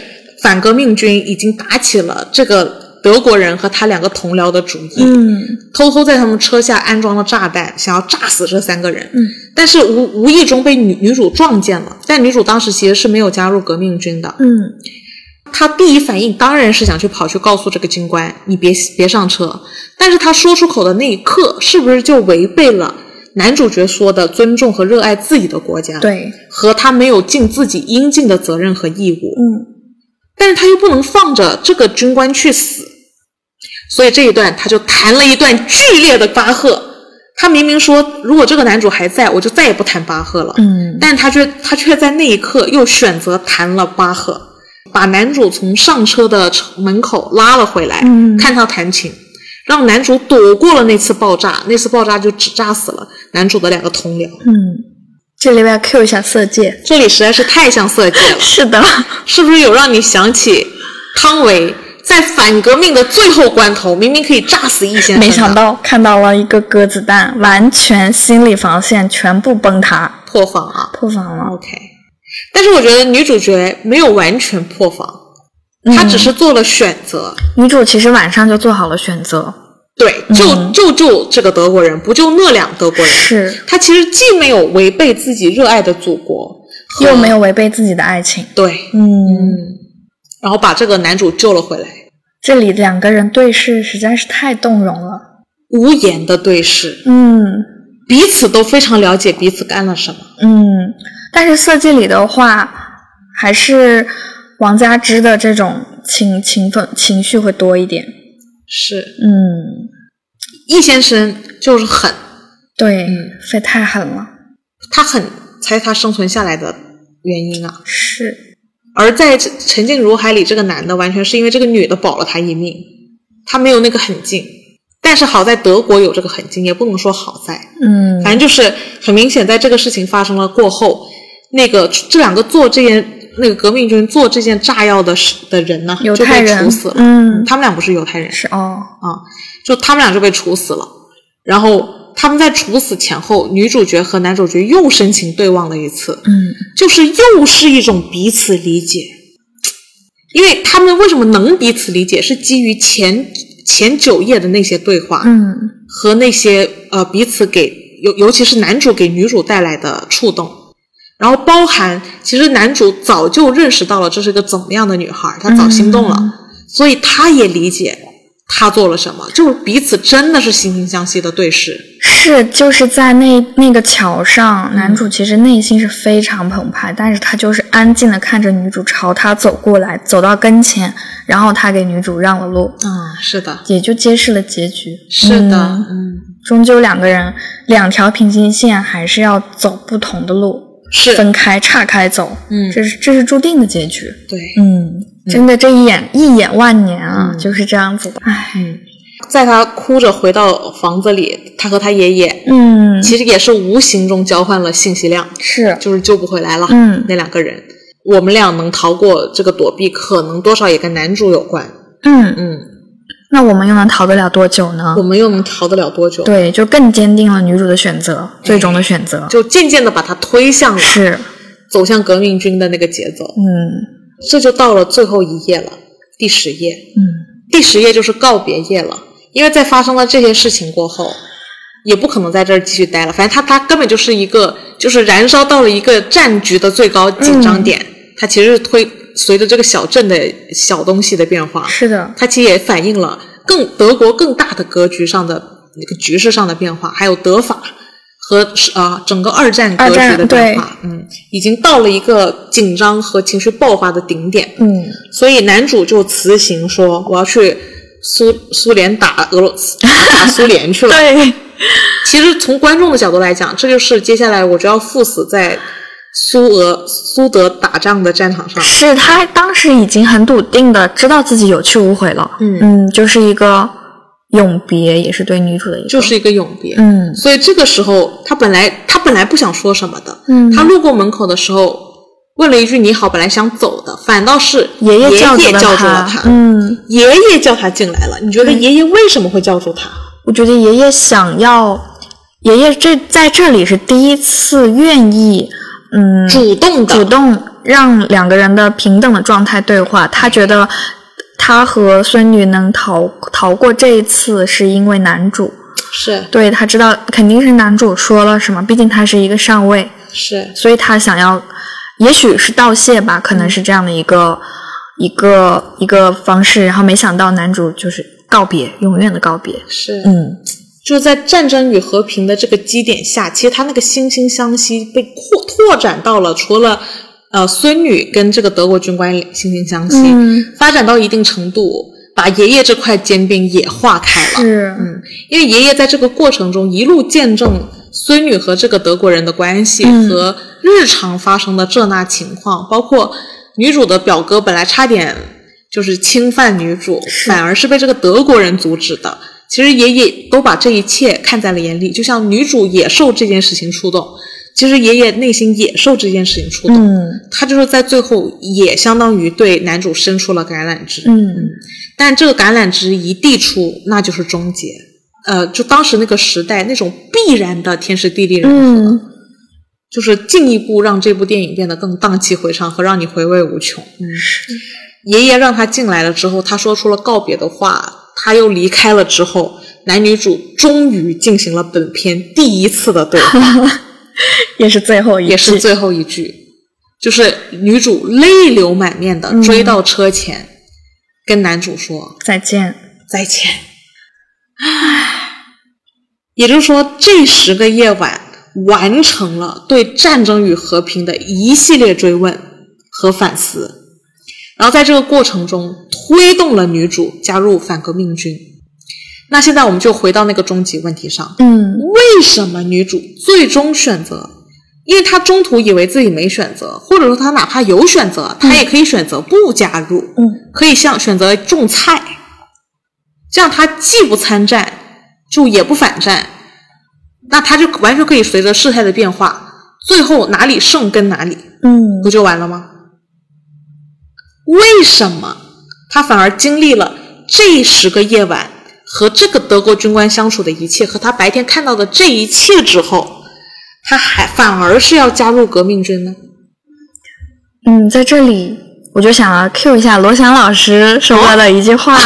反革命军已经打起了这个德国人和他两个同僚的主意，嗯偷偷在他们车下安装了炸弹，想要炸死这三个人。嗯，但是无无意中被女女主撞见了，但女主当时其实是没有加入革命军的。嗯她第一反应当然是想去跑去告诉这个军官，你别别上车。但是她说出口的那一刻，是不是就违背了男主角说的尊重和热爱自己的国家？，对，和他没有尽自己应尽的责任和义务。嗯但是他又不能放着这个军官去死，所以这一段他就弹了一段剧烈的巴赫。他明明说，如果这个男主还在，我就再也不弹巴赫了。嗯但他却他却在那一刻又选择弹了巴赫，把男主从上车的门口拉了回来，嗯看他弹琴，让男主躲过了那次爆炸。那次爆炸就只炸死了男主的两个同僚。嗯，这里我要 Q 一下色戒。这里实在是太像色戒了。是的，是不是有让你想起汤唯在反革命的最后关头，明明可以炸死易先生，没想到看到了一个鸽子蛋，完全心理防线全部崩塌，破防啊。破防了。OK，但是我觉得女主角没有完全破防，她只是做了选择。女主其实晚上就做好了选择，对，就就救这个德国人，不救那两德国人。是他其实既没有违背自己热爱的祖国，又没有违背自己的爱情。对，嗯，然后把这个男主救了回来，这里两个人对视实在是太动容了。无言的对视，嗯彼此都非常了解彼此干了什么。嗯，但是色戒里的话，还是王佳芝的这种情情分情绪会多一点。是，嗯，易先生就是狠，对，非太狠了。他狠才是他生存下来的原因啊。是，而在这沉浸如海里，这个男的完全是因为这个女的保了他一命，他没有那个狠劲。但是好在德国有这个狠劲，也不能说好在，嗯反正就是很明显，在这个事情发生了过后，那个这两个做这件那个革命军做这件炸药的事的人呢，就被处死了。嗯。他们俩不是犹太人，是哦，啊，就他们俩就被处死了。然后他们在处死前后，女主角和男主角又深情对望了一次，嗯。就是又是一种彼此理解。因为他们为什么能彼此理解，是基于前前九页的那些对话，嗯。和那些呃彼此给尤尤其是男主给女主带来的触动，然后包含其实男主早就认识到了这是个怎么样的女孩，他早心动了，所以他也理解他做了什么，就是彼此真的是惺惺相惜的对视。是，就是在那那个桥上，男主其实内心是非常澎湃，但是他就是安静的看着女主朝他走过来，走到跟前，然后他给女主让了路，嗯，是的，也就揭示了结局。是的，嗯嗯，终究两个人两条平行线还是要走不同的路，是，分开岔开走，嗯。这是这是注定的结局。对，嗯，真的这一眼一眼万年啊，嗯。就是这样子的。唉，嗯，在他哭着回到房子里，他和他爷爷嗯，其实也是无形中交换了信息量，是，就是救不回来了。嗯。那两个人，我们俩能逃过这个躲避，可能多少也跟男主有关。嗯，嗯，那我们又能逃得了多久呢我？们又能逃得了多久？，对，就更坚定了女主的选择，最终的选择就渐渐的把她推向了是，走向革命军的那个节奏。嗯这就到了最后一页了，第十页。嗯第十页就是告别页了，因为在发生了这些事情过后，也不可能在这儿继续待了。反正他他根本就是一个，就是燃烧到了一个战局的最高紧张点。它其实是推随着这个小镇的小东西的变化，是的，它其实也反映了更德国更大的格局上的那个局势上的变化，还有德法和啊、整个二战格局的变化，嗯，已经到了一个紧张和情绪爆发的顶点。嗯所以男主就辞行说：“我要去苏苏联打俄罗斯，打苏联去了。”对，其实从观众的角度来讲，这就是接下来我就要赴死在苏俄苏德打仗的战场上。是他当时已经很笃定的知道自己有去无回了，嗯。嗯，就是一个永别，也是对女主的一个，就是一个永别。嗯。所以这个时候，他本来他本来不想说什么的，嗯。他路过门口的时候问了一句“你好”，本来想走的，反倒是爷爷叫住了叫住了他，嗯，爷爷叫他进来了。你觉得爷爷为什么会叫住他？我觉得爷爷想要，爷爷这在这里是第一次愿意，嗯，主动的，主动让两个人的平等的状态对话。他觉得他和孙女能逃逃过这一次，是因为男主。是对他知道肯定是男主说了什么，毕竟他是一个上位，是所以他想要，也许是道谢吧，可能是这样的一个、一个一个方式。然后没想到男主就是告别，永远的告别。是，嗯，就是在战争与和平的这个基点下，其实他那个惺惺相惜被扩拓展到了除了呃孙女跟这个德国军官惺惺相惜，嗯发展到一定程度，把爷爷这块煎饼也化开了。是，嗯，因为爷爷在这个过程中一路见证孙女和这个德国人的关系、嗯和日常发生的这那情况，包括女主的表哥本来差点就是侵犯女主，反而是被这个德国人阻止的。其实爷爷都把这一切看在了眼里，就像女主也受这件事情触动，其实爷爷内心也受这件事情触动，嗯。他就是在最后也相当于对男主伸出了橄榄枝。嗯。但这个橄榄枝一递出，那就是终结。呃，就当时那个时代那种必然的天时地利人和，嗯，就是进一步让这部电影变得更荡气回肠和让你回味无穷。嗯，爷爷让他进来了之后，他说出了告别的话，他又离开了之后，男女主终于进行了本片第一次的对话，也是最后一句也是最后一句，就是女主泪流满面的追到车前，跟男主说。再见。再见。唉，也就是说，这十个夜晚完成了对战争与和平的一系列追问和反思，然后在这个过程中推动了女主加入反革命军。那现在我们就回到那个终极问题上：嗯为什么女主最终选择？因为她中途以为自己没选择，或者说她哪怕有选择，她也可以选择不加入。嗯可以像选择种菜，这样她既不参战，就也不反战，那她就完全可以随着事态的变化，最后哪里胜跟哪里，嗯不就完了吗？为什么他反而经历了这十个夜晚和这个德国军官相处的一切，和他白天看到的这一切之后，他还反而是要加入革命军呢？嗯，在这里我就想要 Q 一下罗翔老师说过的一句话，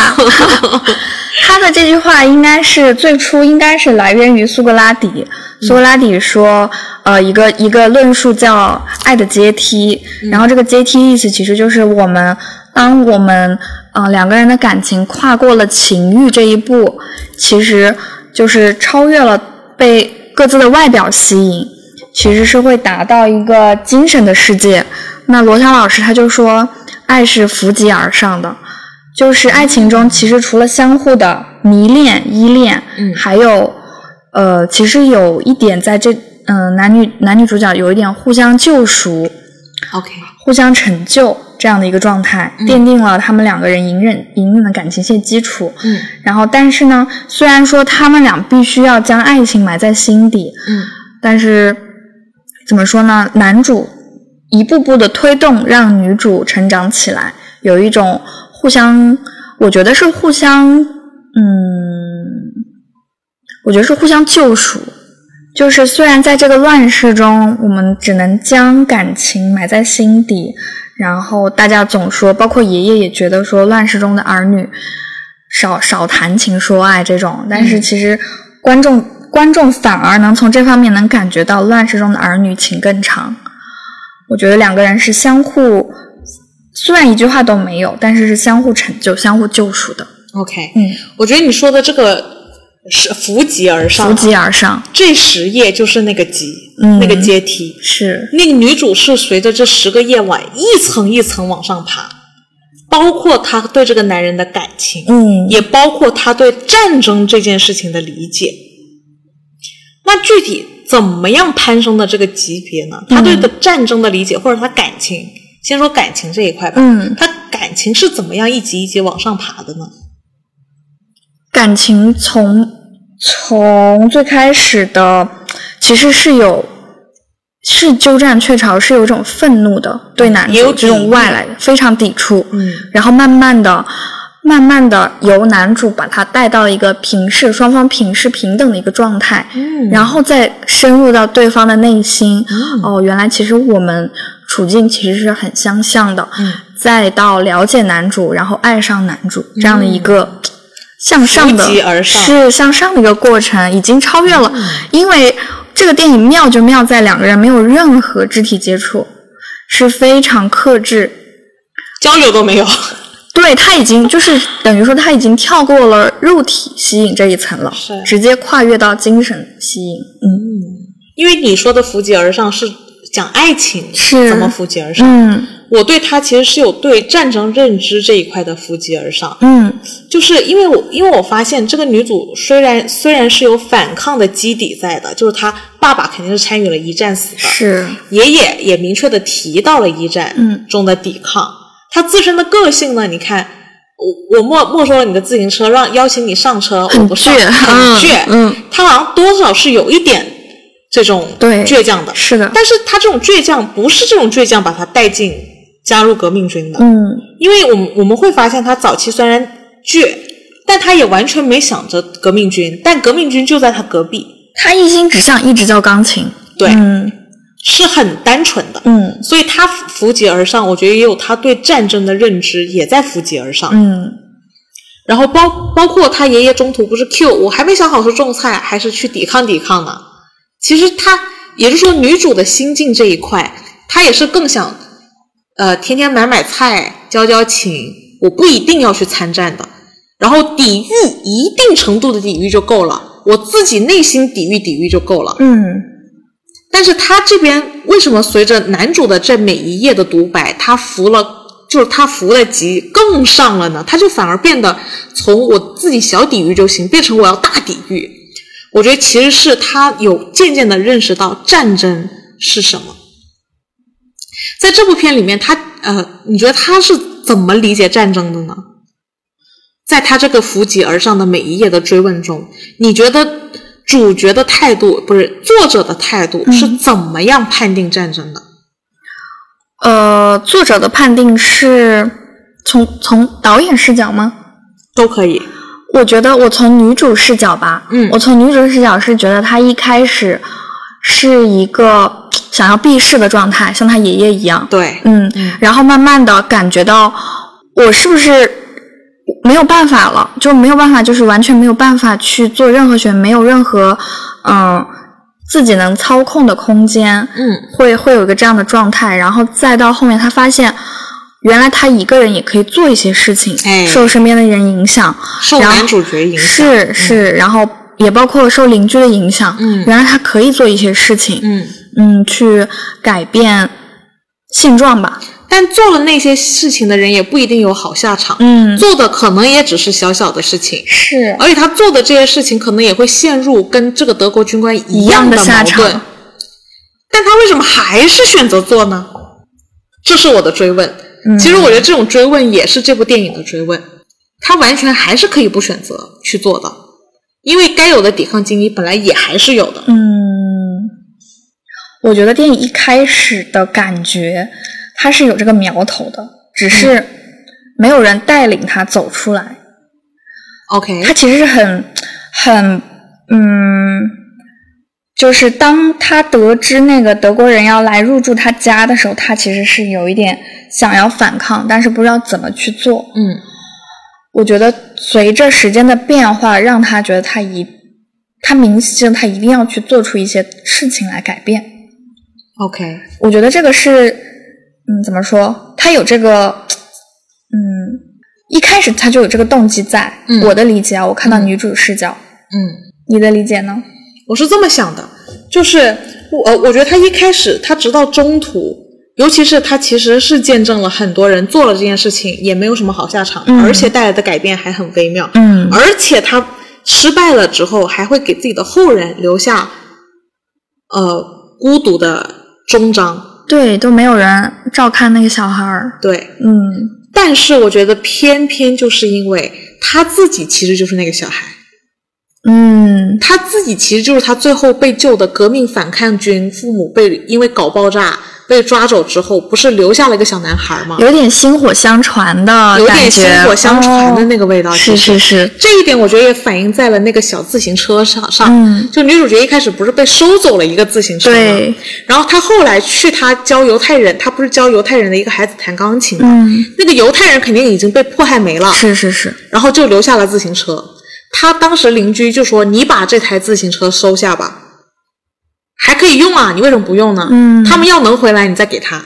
他的这句话应该是最初应该是来源于苏格拉底。苏格拉底说，呃，一个一个论述叫爱的阶梯，然后这个阶梯意思其实就是我们当我们呃两个人的感情跨过了情欲这一步，其实就是超越了被各自的外表吸引，其实是会达到一个精神的世界。那罗翔老师他就说，爱是扶级而上的，就是爱情中其实除了相互的迷恋、依恋，嗯还有呃，其实有一点在这嗯、男女男女主角有一点互相救赎、OK，互相成就这样的一个状态，奠定了他们两个人隐忍隐忍的感情线基础。嗯然后，但是呢，虽然说他们俩必须要将爱情埋在心底，嗯但是怎么说呢？男主一步步的推动，让女主成长起来，有一种互相，我觉得是互相，嗯，我觉得是互相救赎。就是虽然在这个乱世中，我们只能将感情埋在心底，然后大家总说，包括爷爷也觉得说，乱世中的儿女少少谈情说爱这种，但是其实观众观众反而能从这方面能感觉到乱世中的儿女情更长。我觉得两个人是相互，虽然一句话都没有，但是是相互成就、相互救赎的。，OK，嗯，我觉得你说的这个是扶级而上，扶级而上这十页就是那个级，嗯那个阶梯。是，那个女主是随着这十个夜晚一层一层往上爬，包括她对这个男人的感情，嗯也包括她对战争这件事情的理解。那具体怎么样攀升的这个级别呢？她对的战争的理解，或者她感情，先说感情这一块吧。嗯，他感情是怎么样一级一级往上爬的呢？感情从从最开始的其实是有是鸠占鹊巢，是有一种愤怒的对男主这种外来的非常抵触，嗯然后慢慢的。慢慢的，由男主把他带到一个平视，双方平视平等的一个状态，嗯然后再深入到对方的内心。嗯哦，原来其实我们处境其实是很相像的。嗯再到了解男主，然后爱上男主这样的一个向上的，而上是向上的一个过程，已经超越了。因为这个电影妙就妙在两个人没有任何肢体接触，是非常克制。交流都没有。对他已经就是等于说他已经跳过了肉体吸引这一层了，是直接跨越到精神吸引。嗯因为你说的扶级而上是讲爱情是怎么扶级而上，嗯。我对他其实是有对战争认知这一块的扶级而上，嗯。就是因为我因为我发现这个女主虽然虽然是有反抗的基底在的，就是她爸爸肯定是参与了一战死的，是。爷爷也明确的提到了一战嗯。中的抵抗，她自身的个性呢，你看。我我没没收了你的自行车，让邀请你上车，我不上，倔很嗯倔，嗯，他好像多少是有一点这种对倔强的，是的，但是他这种倔强不是这种倔强把他带进加入革命军的，嗯。因为我们我们会发现他早期虽然倔，但他也完全没想着革命军，但革命军就在他隔壁，他一心只想一直教钢琴。对，嗯。是很单纯的，嗯。所以他扶级而上，我觉得也有他对战争的认知也在扶级而上，嗯。然后包包括他爷爷中途不是 Q 我还没想好是种菜还是去抵抗抵抗呢，其实他也就是说女主的心境这一块，她也是更想呃天天买买菜交交情，我不一定要去参战的，然后抵御一定程度的抵御就够了，我自己内心抵御抵御就够了。嗯但是他这边为什么随着男主的这每一页的独白，他服了，就是他服了级更上了呢？他就反而变得从我自己小抵御就行，变成我要大抵御。我觉得其实是他有渐渐的认识到战争是什么。在这部片里面，他呃，你觉得他是怎么理解战争的呢？在他这个扶级而上的每一页的追问中，你觉得主角的态度不是作者的态度是怎么样判定战争的？呃，作者的判定是从从导演视角吗？都可以。我觉得我从女主视角吧，嗯。我从女主视角是觉得她一开始是一个想要避世的状态，像她爷爷一样，对，嗯，然后慢慢的感觉到我是不是没有办法了，就没有办法，就是完全没有办法去做任何选，没有任何嗯自己能操控的空间，嗯。会会有一个这样的状态，然后再到后面她发现。原来他一个人也可以做一些事情，哎。受身边的人影响，受男主角影响，是是，然后也包括受邻居的影响，嗯。原来他可以做一些事情，嗯，嗯，去改变现状吧，但做了那些事情的人也不一定有好下场，嗯，做的可能也只是小小的事情，是。而且他做的这些事情可能也会陷入跟这个德国军官一一样的的下场，但他为什么还是选择做呢？这是我的追问。嗯其实我觉得这种追问也是这部电影的追问，他完全还是可以不选择去做的，因为该有的抵抗经历本来也还是有的。嗯，我觉得电影一开始的感觉，它是有这个苗头的，只是没有人带领他走出来。OK，他其实是很很嗯，就是当他得知那个德国人要来入住他家的时候，他其实是有一点想要反抗，但是不知道怎么去做。嗯我觉得随着时间的变化，让他觉得他一他明显他一定要去做出一些事情来改变。，OK，我觉得这个是，嗯，怎么说？他有这个，嗯，一开始他就有这个动机在。嗯我的理解啊，我看到女主视角，嗯，你的理解呢？我是这么想的，就是我我觉得他一开始，他直到中途，尤其是他其实是见证了很多人做了这件事情也没有什么好下场，嗯而且带来的改变还很微妙，嗯而且他失败了之后，还会给自己的后人留下呃孤独的终章。对，都没有人照看那个小孩儿。对，嗯但是我觉得偏偏就是因为他自己其实就是那个小孩，嗯他自己其实就是他最后被救的革命反抗军，父母被因为搞爆炸被抓走之后，不是留下了一个小男孩吗？有点薪火相传的有点薪火相传的哦那个味道。是是是，这一点我觉得也反映在了那个小自行车上上。嗯就女主角一开始不是被收走了一个自行车吗？对，然后她后来去她教犹太人，她不是教犹太人的一个孩子弹钢琴吗？嗯，那个犹太人肯定已经被迫害没了，是是是，然后就留下了自行车。他当时邻居就说：“你把这台自行车收下吧，还可以用啊，你为什么不用呢？嗯他们要能回来，你再给他，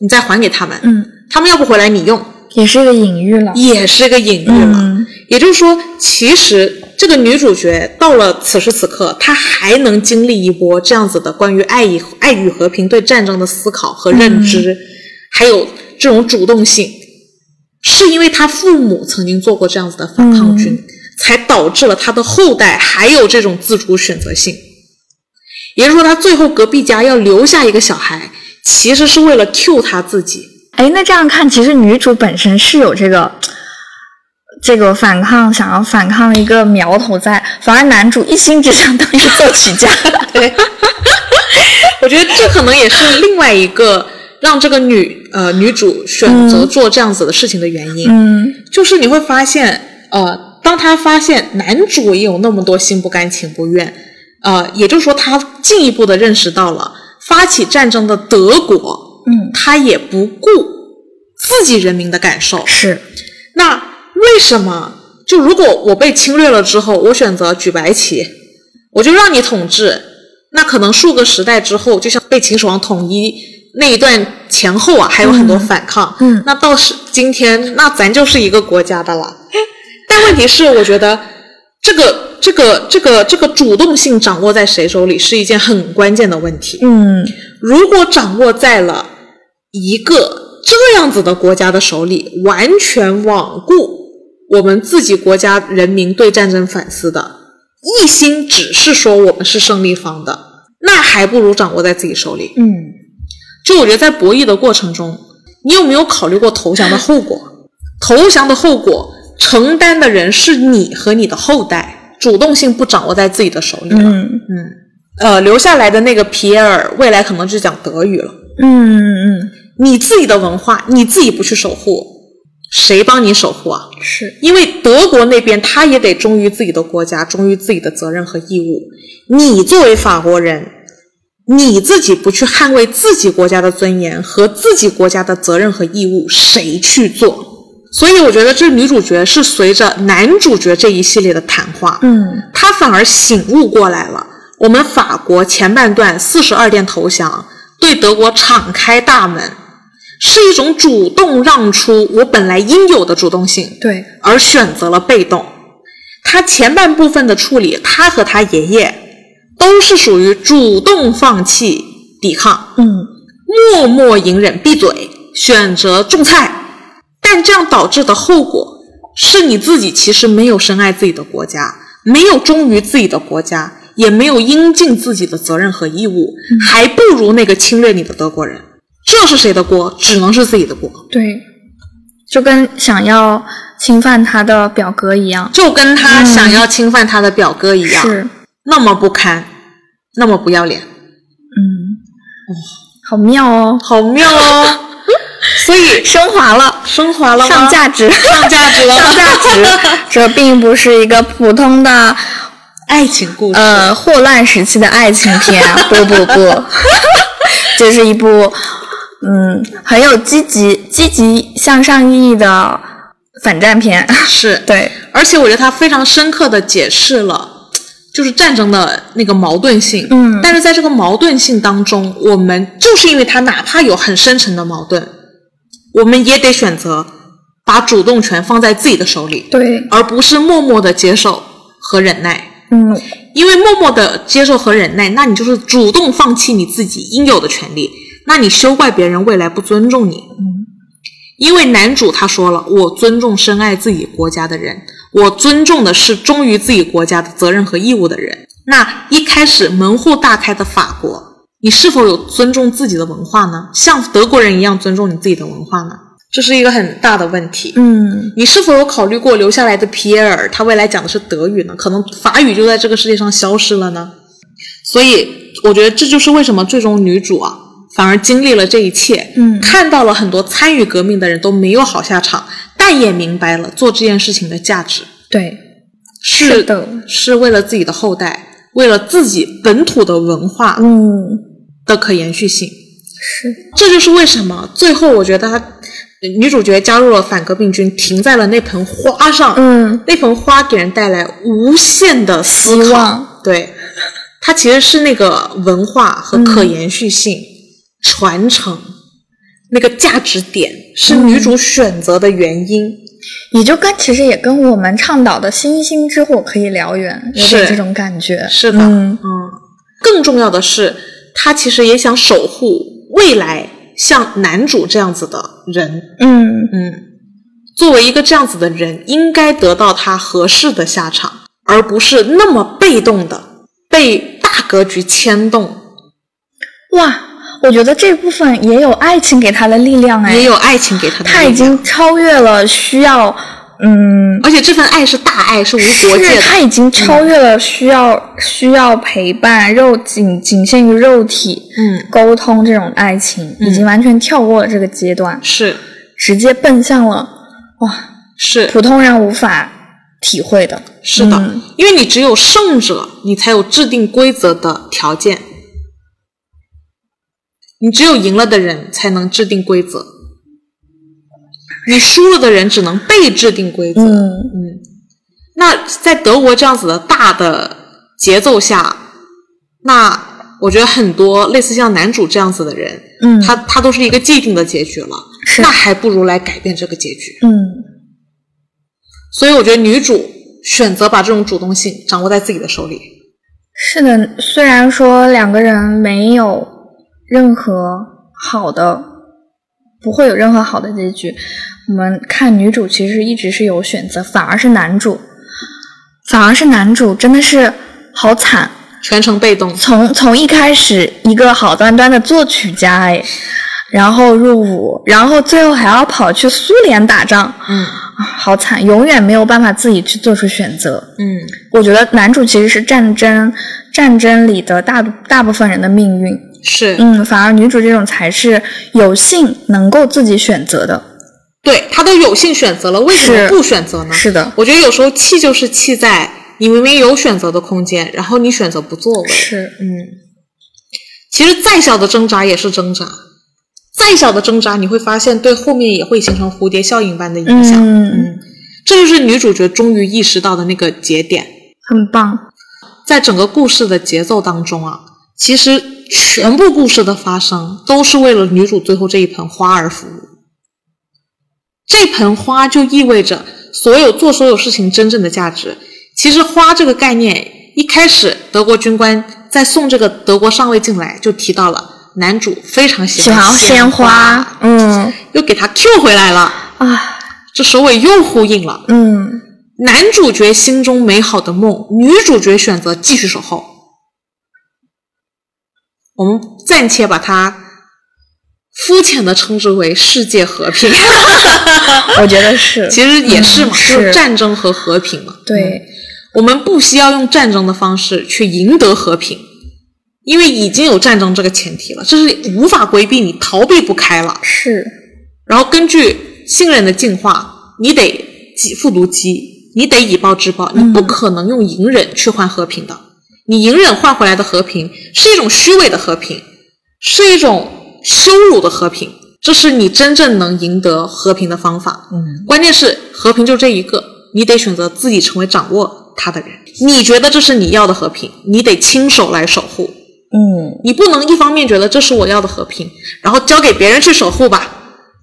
你再还给他们。嗯，他们要不回来，你用，也是一个隐喻了。也是一个隐喻了。嗯也就是说，其实这个女主角到了此时此刻，她还能经历一波这样子的关于爱与爱与和平对战争的思考和认知，还有这种主动性，是因为她父母曾经做过这样子的反抗军，才导致了他的后代还有这种自主选择性。也就是说，他最后隔壁家要留下一个小孩，其实是为了 Q 他自己。哎，那这样看，其实女主本身是有这个这个反抗，想要反抗的一个苗头在，反而男主一心只想当一个作曲家。对，我觉得这可能也是另外一个让这个女呃女主选择做这样子的事情的原因，嗯就是你会发现，呃，当他发现男主也有那么多心不甘情不愿，呃，也就是说，他进一步的认识到了发起战争的德国，嗯，他也不顾自己人民的感受，是，那为什么？就如果我被侵略了之后，我选择举白旗，我就让你统治，那可能数个时代之后，就像被秦始皇统一那一段前后啊，还有很多反抗。嗯那到是今天，那咱就是一个国家的了。但问题是，我觉得这个这个这个这个主动性掌握在谁手里，是一件很关键的问题。嗯如果掌握在了一个这样子的国家的手里，完全罔顾我们自己国家人民对战争反思的，一心只是说我们是胜利方的，那还不如掌握在自己手里。嗯就我觉得在博弈的过程中，你有没有考虑过投降的后果？投降的后果承担的人是你和你的后代，主动性不掌握在自己的手里了。嗯呃，留下来的那个皮埃尔，未来可能就讲德语了。嗯嗯你自己的文化，你自己不去守护，谁帮你守护啊？是，因为德国那边他也得忠于自己的国家，忠于自己的责任和义务。你作为法国人，你自己不去捍卫自己国家的尊严和自己国家的责任和义务，谁去做？所以我觉得这女主角是随着男主角这一系列的谈话，嗯，她反而醒悟过来了。我们法国前半段四十二殿投降，对德国敞开大门。是一种主动让出我本来应有的主动性，对，而选择了被动。他前半部分的处理，他和他爷爷都是属于主动放弃抵抗，嗯，默默隐忍闭嘴，选择种菜。但这样导致的后果是你自己其实没有深爱自己的国家，没有忠于自己的国家，也没有应尽自己的责任和义务，还不如那个侵略你的德国人。这是谁的锅？只能是自己的锅。对，就跟想要侵犯他的表哥一样，就跟他想要侵犯他的表哥一样，是那么不堪，那么不要脸，嗯，哦，好妙哦，好妙哦。所以升华了，升华了，上价值，上价值了，上价值。这并不是一个普通的爱情故事，呃，霍乱时期的爱情片，不不不，这是一部。嗯，很有积极、积极向上意义的反战片，是。对，而且我觉得它非常深刻的解释了，就是战争的那个矛盾性。嗯，但是在这个矛盾性当中，我们就是因为它哪怕有很深沉的矛盾，我们也得选择把主动权放在自己的手里，对，而不是默默的接受和忍耐。嗯，因为默默的接受和忍耐，那你就是主动放弃你自己应有的权利。那你休怪别人未来不尊重你？嗯，因为男主他说了，我尊重深爱自己国家的人，我尊重的是忠于自己国家的责任和义务的人。那一开始门户大开的法国，你是否有尊重自己的文化呢？像德国人一样尊重你自己的文化呢？这是一个很大的问题。嗯，你是否有考虑过留下来的皮埃尔，他未来讲的是德语呢？可能法语就在这个世界上消失了呢？所以，我觉得这就是为什么最终女主啊。反而经历了这一切，嗯，看到了很多参与革命的人都没有好下场，但也明白了做这件事情的价值。对，是的，是为了自己的后代，为了自己本土的文化，嗯，的可延续性。是，这就是为什么最后我觉得她女主角加入了反革命军，停在了那盆花上，嗯，那盆花给人带来无限的希望。对，它其实是那个文化和可延续性。传承那个价值点是女主选择的原因，也就跟其实也跟我们倡导的星星之火可以燎原，有点这种感觉。是的，嗯嗯。更重要的是，她其实也想守护未来像男主这样子的人。嗯嗯。作为一个这样子的人，应该得到他合适的下场，而不是那么被动的被大格局牵动。哇！我觉得这部分也有爱情给他的力量哎，也有爱情给他的力量。他已经超越了需要，嗯，而且这份爱是大爱，是无国界的。他已经超越了需要、嗯、需要陪伴、肉仅仅限于肉体，嗯，沟通这种爱情，嗯、已经完全跳过了这个阶段，是。直接奔向了哇，是。普通人无法体会的。是的，嗯、因为你只有胜者，你才有制定规则的条件。你只有赢了的人才能制定规则，你输了的人只能被制定规则。嗯。嗯，那在德国这样子的大的节奏下，那我觉得很多类似像男主这样子的人，嗯，他他都是一个既定的结局了，是那还不如来改变这个结局。嗯，所以我觉得女主选择把这种主动性掌握在自己的手里。是的，虽然说两个人没有。任何好的不会有任何好的结局。我们看女主其实一直是有选择，反而是男主，反而是男主真的是好惨，全程被动。从从一开始一个好端端的作曲家哎，然后入伍，然后最后还要跑去苏联打仗，嗯，好惨，永远没有办法自己去做出选择。嗯，我觉得男主其实是战争战争里的大大部分人的命运。是，嗯，反而女主这种才是有幸能够自己选择的。对他都有幸选择了，为什么不选择呢？是的，我觉得有时候气就是气在你明明有选择的空间，然后你选择不作为。是，嗯，其实再小的挣扎也是挣扎，再小的挣扎，你会发现对后面也会形成蝴蝶效应般的影响。嗯嗯，这就是女主角终于意识到的那个节点。很棒，在整个故事的节奏当中啊，其实全部故事的发生都是为了女主最后这一盆花而服务。这盆花就意味着所有做所有事情真正的价值。其实花这个概念，一开始德国军官在送这个德国上尉进来就提到了，男主非常喜喜欢鲜鲜花，嗯又给他 Q 回来了，啊，这首尾又呼应了。嗯男主角心中美好的梦，女主角选择继续守候。我们暂且把它肤浅的称之为世界和平，我觉得是，其实也是嘛，嗯就是战争和和平嘛。对，我们不需要用战争的方式去赢得和平，因为已经有战争这个前提了，这是无法规避，你逃避不开了。是，然后根据信任的进化，你得己复如鸡，你得以暴制暴，你不可能用隐忍去换和平的。你隐忍换回来的和平是一种虚伪的和平，是一种羞辱的和平，这是你真正能赢得和平的方法。嗯，关键是和平就这一个，你得选择自己成为掌握它的人。你觉得这是你要的和平，你得亲手来守护。嗯你不能一方面觉得这是我要的和平，然后交给别人去守护吧，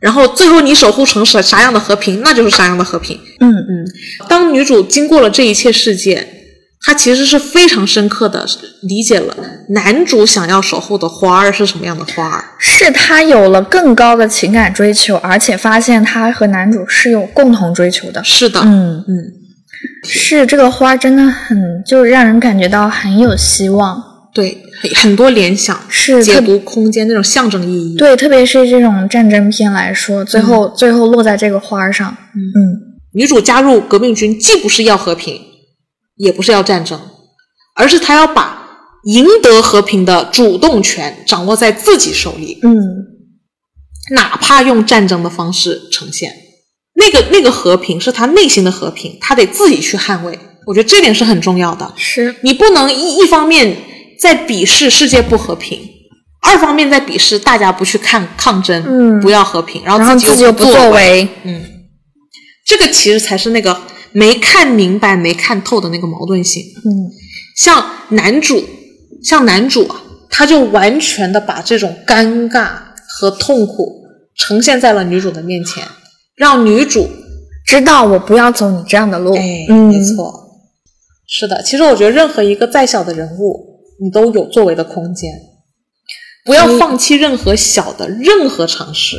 然后最后你守护成啥啥样的和平，那就是啥样的和平。嗯嗯当女主经过了这一切事件，她其实是非常深刻的理解了男主想要守护的花儿是什么样的花儿。是他有了更高的情感追求，而且发现他和男主是有共同追求的。是的，嗯，嗯，是这个花真的很，就是让人感觉到很有希望。对，很很多联想，是特解读空间那种象征意义。对，特别是这种战争片来说，最后、最后落在这个花上，嗯女主加入革命军，既不是要和平，也不是要战争，而是他要把赢得和平的主动权掌握在自己手里，嗯哪怕用战争的方式呈现。那个那个和平是他内心的和平，他得自己去捍卫。我觉得这点是很重要的。是你不能一一方面在鄙视世界不和平，二方面在鄙视大家不去看抗争，嗯不要和平，然然后后自己又不作为。嗯，这个其实才是那个没看明白、没看透的那个矛盾性。嗯像男主，像男主啊，他就完全的把这种尴尬和痛苦呈现在了女主的面前，让女主，知道我不要走你这样的路，哎，嗯，没错，是的。其实我觉得任何一个再小的人物，你都有作为的空间，不要放弃任何小的任何尝试。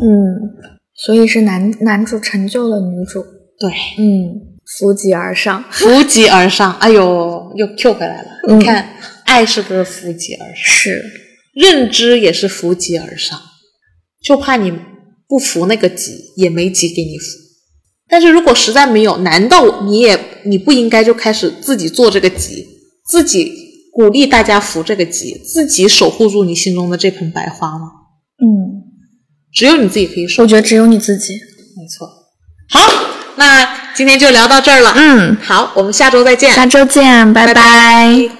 嗯，所以是男男主成就了女主，对，嗯，扶级而上，扶级而上，哎呦，又 Q 回来了。嗯你看，爱是不是扶级而上？是，认知也是扶级而上，就怕你不扶那个级，也没级给你扶。但是如果实在没有，难道你也你不应该就开始自己做这个级，自己鼓励大家扶这个级，自己守护住你心中的这盆白花吗？嗯，只有你自己可以守我，觉得只有你自己，没错。好，那今天就聊到这儿了。嗯，好，我们下周再见，下周见，拜拜。拜